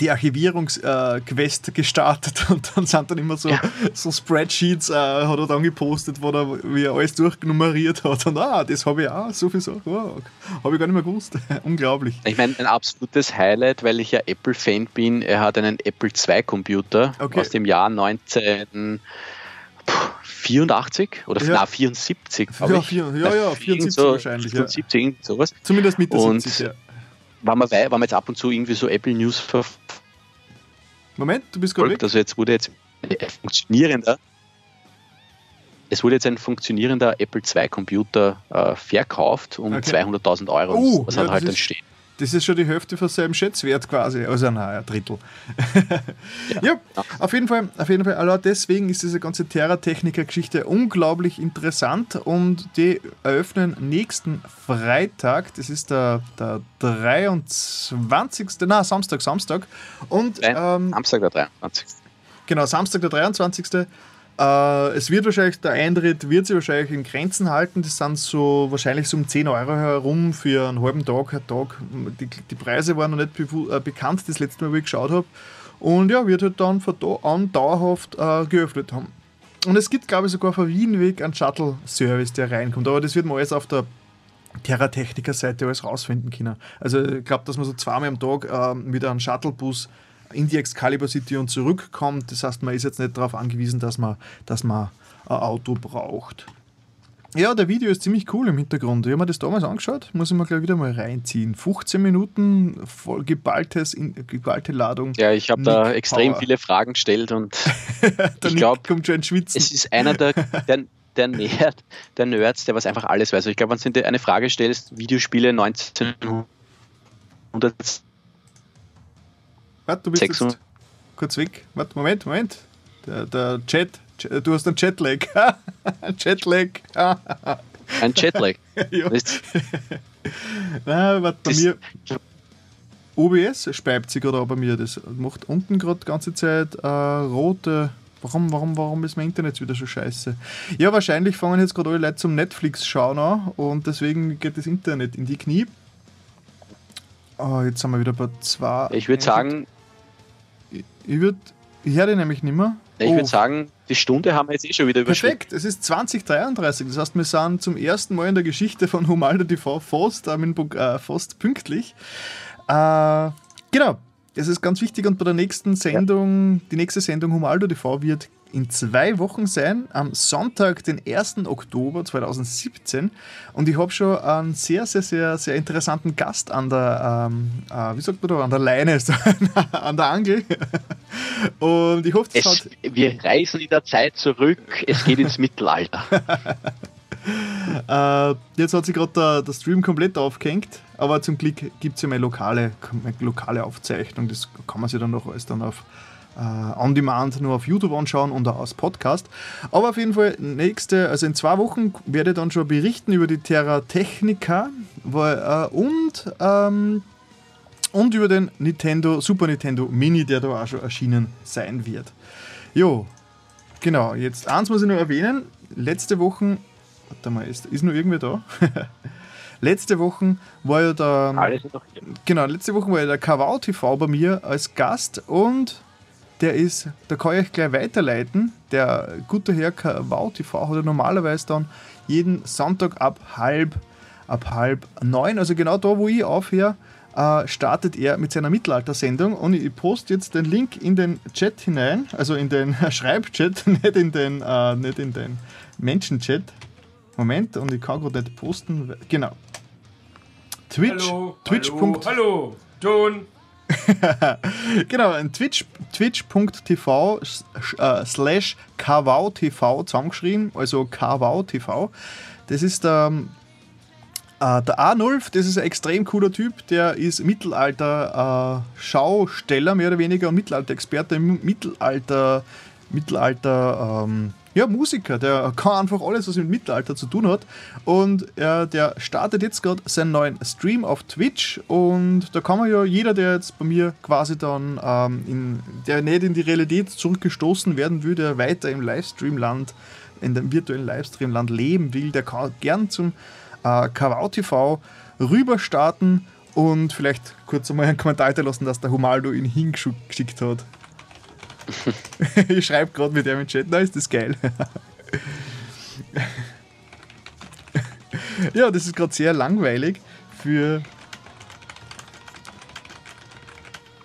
die Archivierungsquest äh, gestartet (laughs) und dann sind dann immer so, ja. so Spreadsheets, äh, hat er dann gepostet, wo er, wie er alles durchnummeriert hat. Und ah, das habe ich auch, so viel Sachen, oh, habe ich gar nicht mehr gewusst. (laughs) Unglaublich. Ich meine, ein absolutes Highlight, weil ich ja Apple-Fan bin, er hat einen Apple II-Computer okay. aus dem Jahr 1984 oder ja. na, 74, ja, ich. ja, ja, 74 so, wahrscheinlich. 74, ja. sowas. Zumindest Mitte und 70, ja wenn man, wenn man jetzt ab und zu irgendwie so Apple News verfolgt. Moment, du bist gerade. Also jetzt wurde jetzt ein funktionierender, es wurde jetzt ein funktionierender Apple II Computer äh, verkauft um okay. 200.000 Euro. Oh, was ja, halt dann steht. Das ist schon die Hälfte von seinem Schätzwert quasi. Also nein, ein Drittel. (laughs) ja, ja, auf jeden Fall, auf jeden Fall. Also deswegen ist diese ganze Terra-Techniker-Geschichte unglaublich interessant und die eröffnen nächsten Freitag, das ist der, der 23. Na, Samstag, Samstag. Und, ähm, Samstag der 23. Genau, Samstag der 23. Äh, es wird wahrscheinlich, der Eintritt wird sich wahrscheinlich in Grenzen halten. Das sind so wahrscheinlich so um 10 Euro herum für einen halben Tag, einen Tag. Die, die Preise waren noch nicht äh, bekannt, das letzte Mal, wo ich geschaut habe. Und ja, wird halt dann von da an dauerhaft äh, geöffnet haben. Und es gibt, glaube ich, sogar von Wien weg einen Shuttle-Service, der reinkommt. Aber das wird man alles auf der Terra-Techniker-Seite alles rausfinden können. Also ich glaube, dass man so zweimal am Tag äh, mit einem Shuttle-Bus in die Excalibur City und zurückkommt. Das heißt, man ist jetzt nicht darauf angewiesen, dass man, dass man ein Auto braucht. Ja, der Video ist ziemlich cool im Hintergrund. Ich habe mir das damals angeschaut, muss ich mir gleich wieder mal reinziehen. 15 Minuten, voll geballtes, geballte Ladung. Ja, ich habe da extrem Power. viele Fragen gestellt und (laughs) ich glaube, es ist einer der, (laughs) der, der, Nerd, der Nerds, der was einfach alles weiß. Ich glaube, wenn du eine Frage stellst, Videospiele 1900 Warte, du bist jetzt kurz weg. Warte, Moment, Moment. Der, der Chat, du hast einen Jetlag. Jetlag. (laughs) Ein Jetlag. (laughs) ja. Nein, warte, bei das mir. OBS speibt sich gerade bei mir. Das macht unten gerade die ganze Zeit äh, rote. Warum, warum, warum ist mein Internet wieder so scheiße? Ja, wahrscheinlich fangen jetzt gerade alle Leute zum Netflix schauen an und deswegen geht das Internet in die Knie. Oh, jetzt sind wir wieder bei zwei. Ich würde sagen, ich würde, ich höre nämlich nicht mehr. Ich oh. würde sagen, die Stunde haben wir jetzt eh schon wieder überschritten. Perfekt, es ist 2033. Das heißt, wir sind zum ersten Mal in der Geschichte von Humaldo TV fast, äh, fast pünktlich. Äh, genau, das ist ganz wichtig und bei der nächsten Sendung, ja. die nächste Sendung Humaldo TV wird in zwei Wochen sein, am Sonntag, den 1. Oktober 2017. Und ich habe schon einen sehr, sehr, sehr, sehr interessanten Gast an der, ähm, äh, wie sagt man da, an der Leine, (laughs) an der Angel. Und ich hoffe, das es, hat... Wir reisen in der Zeit zurück, es geht ins Mittelalter. (laughs) äh, jetzt hat sich gerade der, der, Stream komplett aufgehängt, aber zum Glück gibt es ja meine lokale, meine lokale Aufzeichnung. Das kann man sich dann noch alles dann auf on demand nur auf YouTube anschauen und auch als Podcast. Aber auf jeden Fall nächste, also in zwei Wochen werde ich dann schon berichten über die Terra Technica weil, äh, und, ähm, und über den Nintendo, Super Nintendo Mini, der da auch schon erschienen sein wird. Jo, genau, jetzt eins muss ich noch erwähnen. letzte Woche, warte mal, ist, ist nur irgendwer da? (laughs) letzte Woche war ja der. Alles noch hier. Genau, letzte Woche war ja der Kawau TV bei mir als Gast und der ist, da kann ich euch gleich weiterleiten. Der gute Herr Kawau TV hat ja normalerweise dann jeden Sonntag ab halb, ab halb neun, also genau da, wo ich aufhöre, äh, startet er mit seiner Mittelalter-Sendung und ich poste jetzt den Link in den Chat hinein, also in den (laughs) Schreibchat, nicht in den, äh, nicht in den Menschenchat. Moment, und ich kann gerade nicht posten. Genau. Twitch. Hallo, Twitch. hallo, hallo, Ton. (laughs) genau, Twitch, twitch.tv äh, slash KWTV zusammengeschrieben, also KWTV. Das ist der, äh, der Arnulf, das ist ein extrem cooler Typ, der ist Mittelalter-Schausteller, mehr oder weniger, und Mittelalter-Experte Mittelalter, Mittelalter, ähm, ja, Musiker, der kann einfach alles, was mit Mittelalter zu tun hat. Und äh, der startet jetzt gerade seinen neuen Stream auf Twitch. Und da kann man ja, jeder, der jetzt bei mir quasi dann, ähm, in, der nicht in die Realität zurückgestoßen werden der weiter im Livestreamland, in dem virtuellen Livestreamland leben will, der kann gern zum äh, Kawau TV rüber starten und vielleicht kurz einmal einen Kommentar lassen, dass der Humaldo ihn hingeschickt hat. (laughs) ich schreibe gerade mit dem im Chat, na ist das geil. (laughs) ja, das ist gerade sehr langweilig für.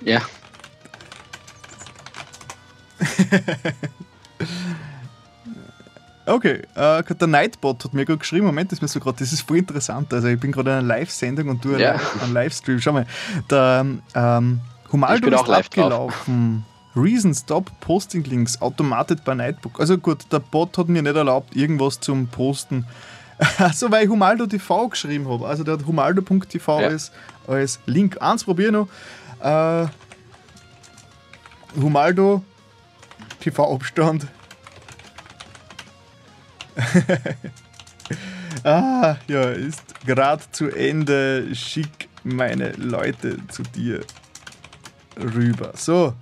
Ja. (laughs) Okay, äh, der Nightbot hat mir gerade geschrieben, Moment, das ist mir so gerade, das ist voll interessant. Also ich bin gerade in einer Live-Sendung und du Ja. einen Livestream. Schau mal, der ähm, Humaldo Ich bin ist abgelaufen. Reason Stop Posting Links automated bei Nightbook. Also gut, der Bot hat mir nicht erlaubt, irgendwas zum Posten. (laughs) Also weil ich Humaldo TV geschrieben habe. Also der hat humaldo.tv Ja. als, als Link. Eins probier noch. Äh, Humaldo TV Abstand. (laughs) ah, ja, ist gerade zu Ende. Schick meine Leute zu dir rüber. So.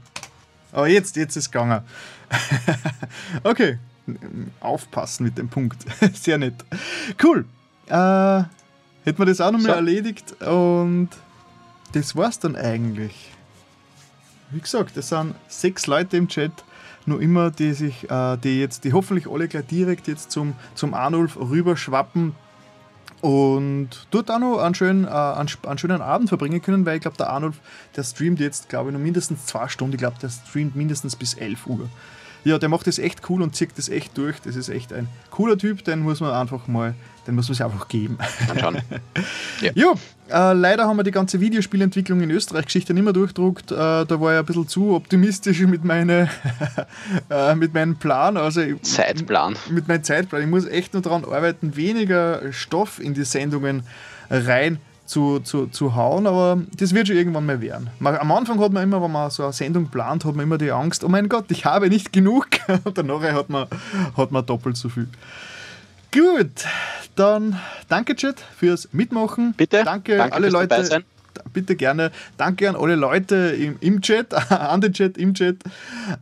Aber jetzt, jetzt ist es gegangen. (laughs) okay. Aufpassen mit dem Punkt. (laughs) Sehr nett. Cool. Äh, hätten wir das auch nochmal So. erledigt und das war's dann eigentlich. Wie gesagt, es sind sechs Leute im Chat, nur immer, die sich, äh, die jetzt, die hoffentlich alle gleich direkt jetzt zum, zum Arnulf rüberschwappen und dort auch noch einen schönen, äh, einen, schönen Abend verbringen können, weil ich glaube, der Arnulf, der streamt jetzt, glaube ich, noch mindestens zwei Stunden. Ich glaube, der streamt mindestens bis 11 Uhr. Ja, der macht das echt cool und zieht das echt durch. Das ist echt ein cooler Typ, den muss man einfach mal, den muss man sich einfach geben. Anschauen. (laughs) Ja, äh, leider haben wir die ganze Videospielentwicklung in Österreich-Geschichte nicht mehr durchdruckt. Äh, da war ich ein bisschen zu optimistisch mit, meine, (laughs) äh, mit meinem Plan. Also ich- Zeitplan. mit meinem Zeitplan. Ich muss echt nur daran arbeiten, weniger Stoff in die Sendungen rein zu, zu, zu hauen, aber das wird schon irgendwann mal werden. Am Anfang hat man immer, wenn man so eine Sendung plant, hat man immer die Angst, oh mein Gott, ich habe nicht genug. (laughs) Und danach hat man, hat man doppelt so viel. Gut, dann danke Chat fürs Mitmachen. Bitte. Danke, Danke alle Leute. Bitte gerne. Danke an alle Leute im, im Chat, (laughs) an den Chat, im Chat.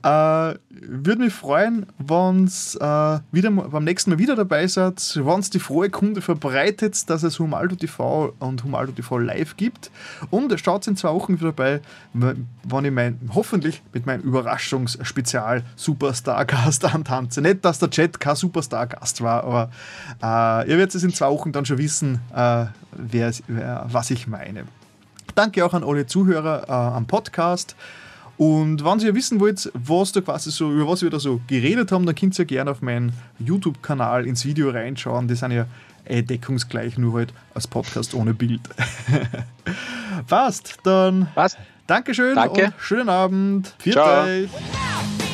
Äh, Würde mich freuen, wenn äh, wieder beim nächsten Mal wieder dabei seid, wenn es die frohe Kunde verbreitet, dass es Humaldo TV und Humaldo TV live gibt. Und schaut in zwei Wochen wieder dabei, wenn ich mein, hoffentlich mit meinem Überraschungsspezial Superstar-Gast (laughs) antanze. Nicht, dass der Chat kein Superstar-Gast war, aber äh, ihr werdet es in zwei Wochen dann schon wissen, äh, wer, wer, was ich meine. Danke auch an alle Zuhörer äh, am Podcast. Und wenn ihr wissen wollt, was da quasi so, über was wir da so geredet haben, dann könnt ihr gerne auf meinen YouTube-Kanal ins Video reinschauen. Die sind ja eh deckungsgleich, nur halt als Podcast ohne Bild. (laughs) Passt, dann Was? Dankeschön Danke. und schönen Abend. Viert Ciao. euch.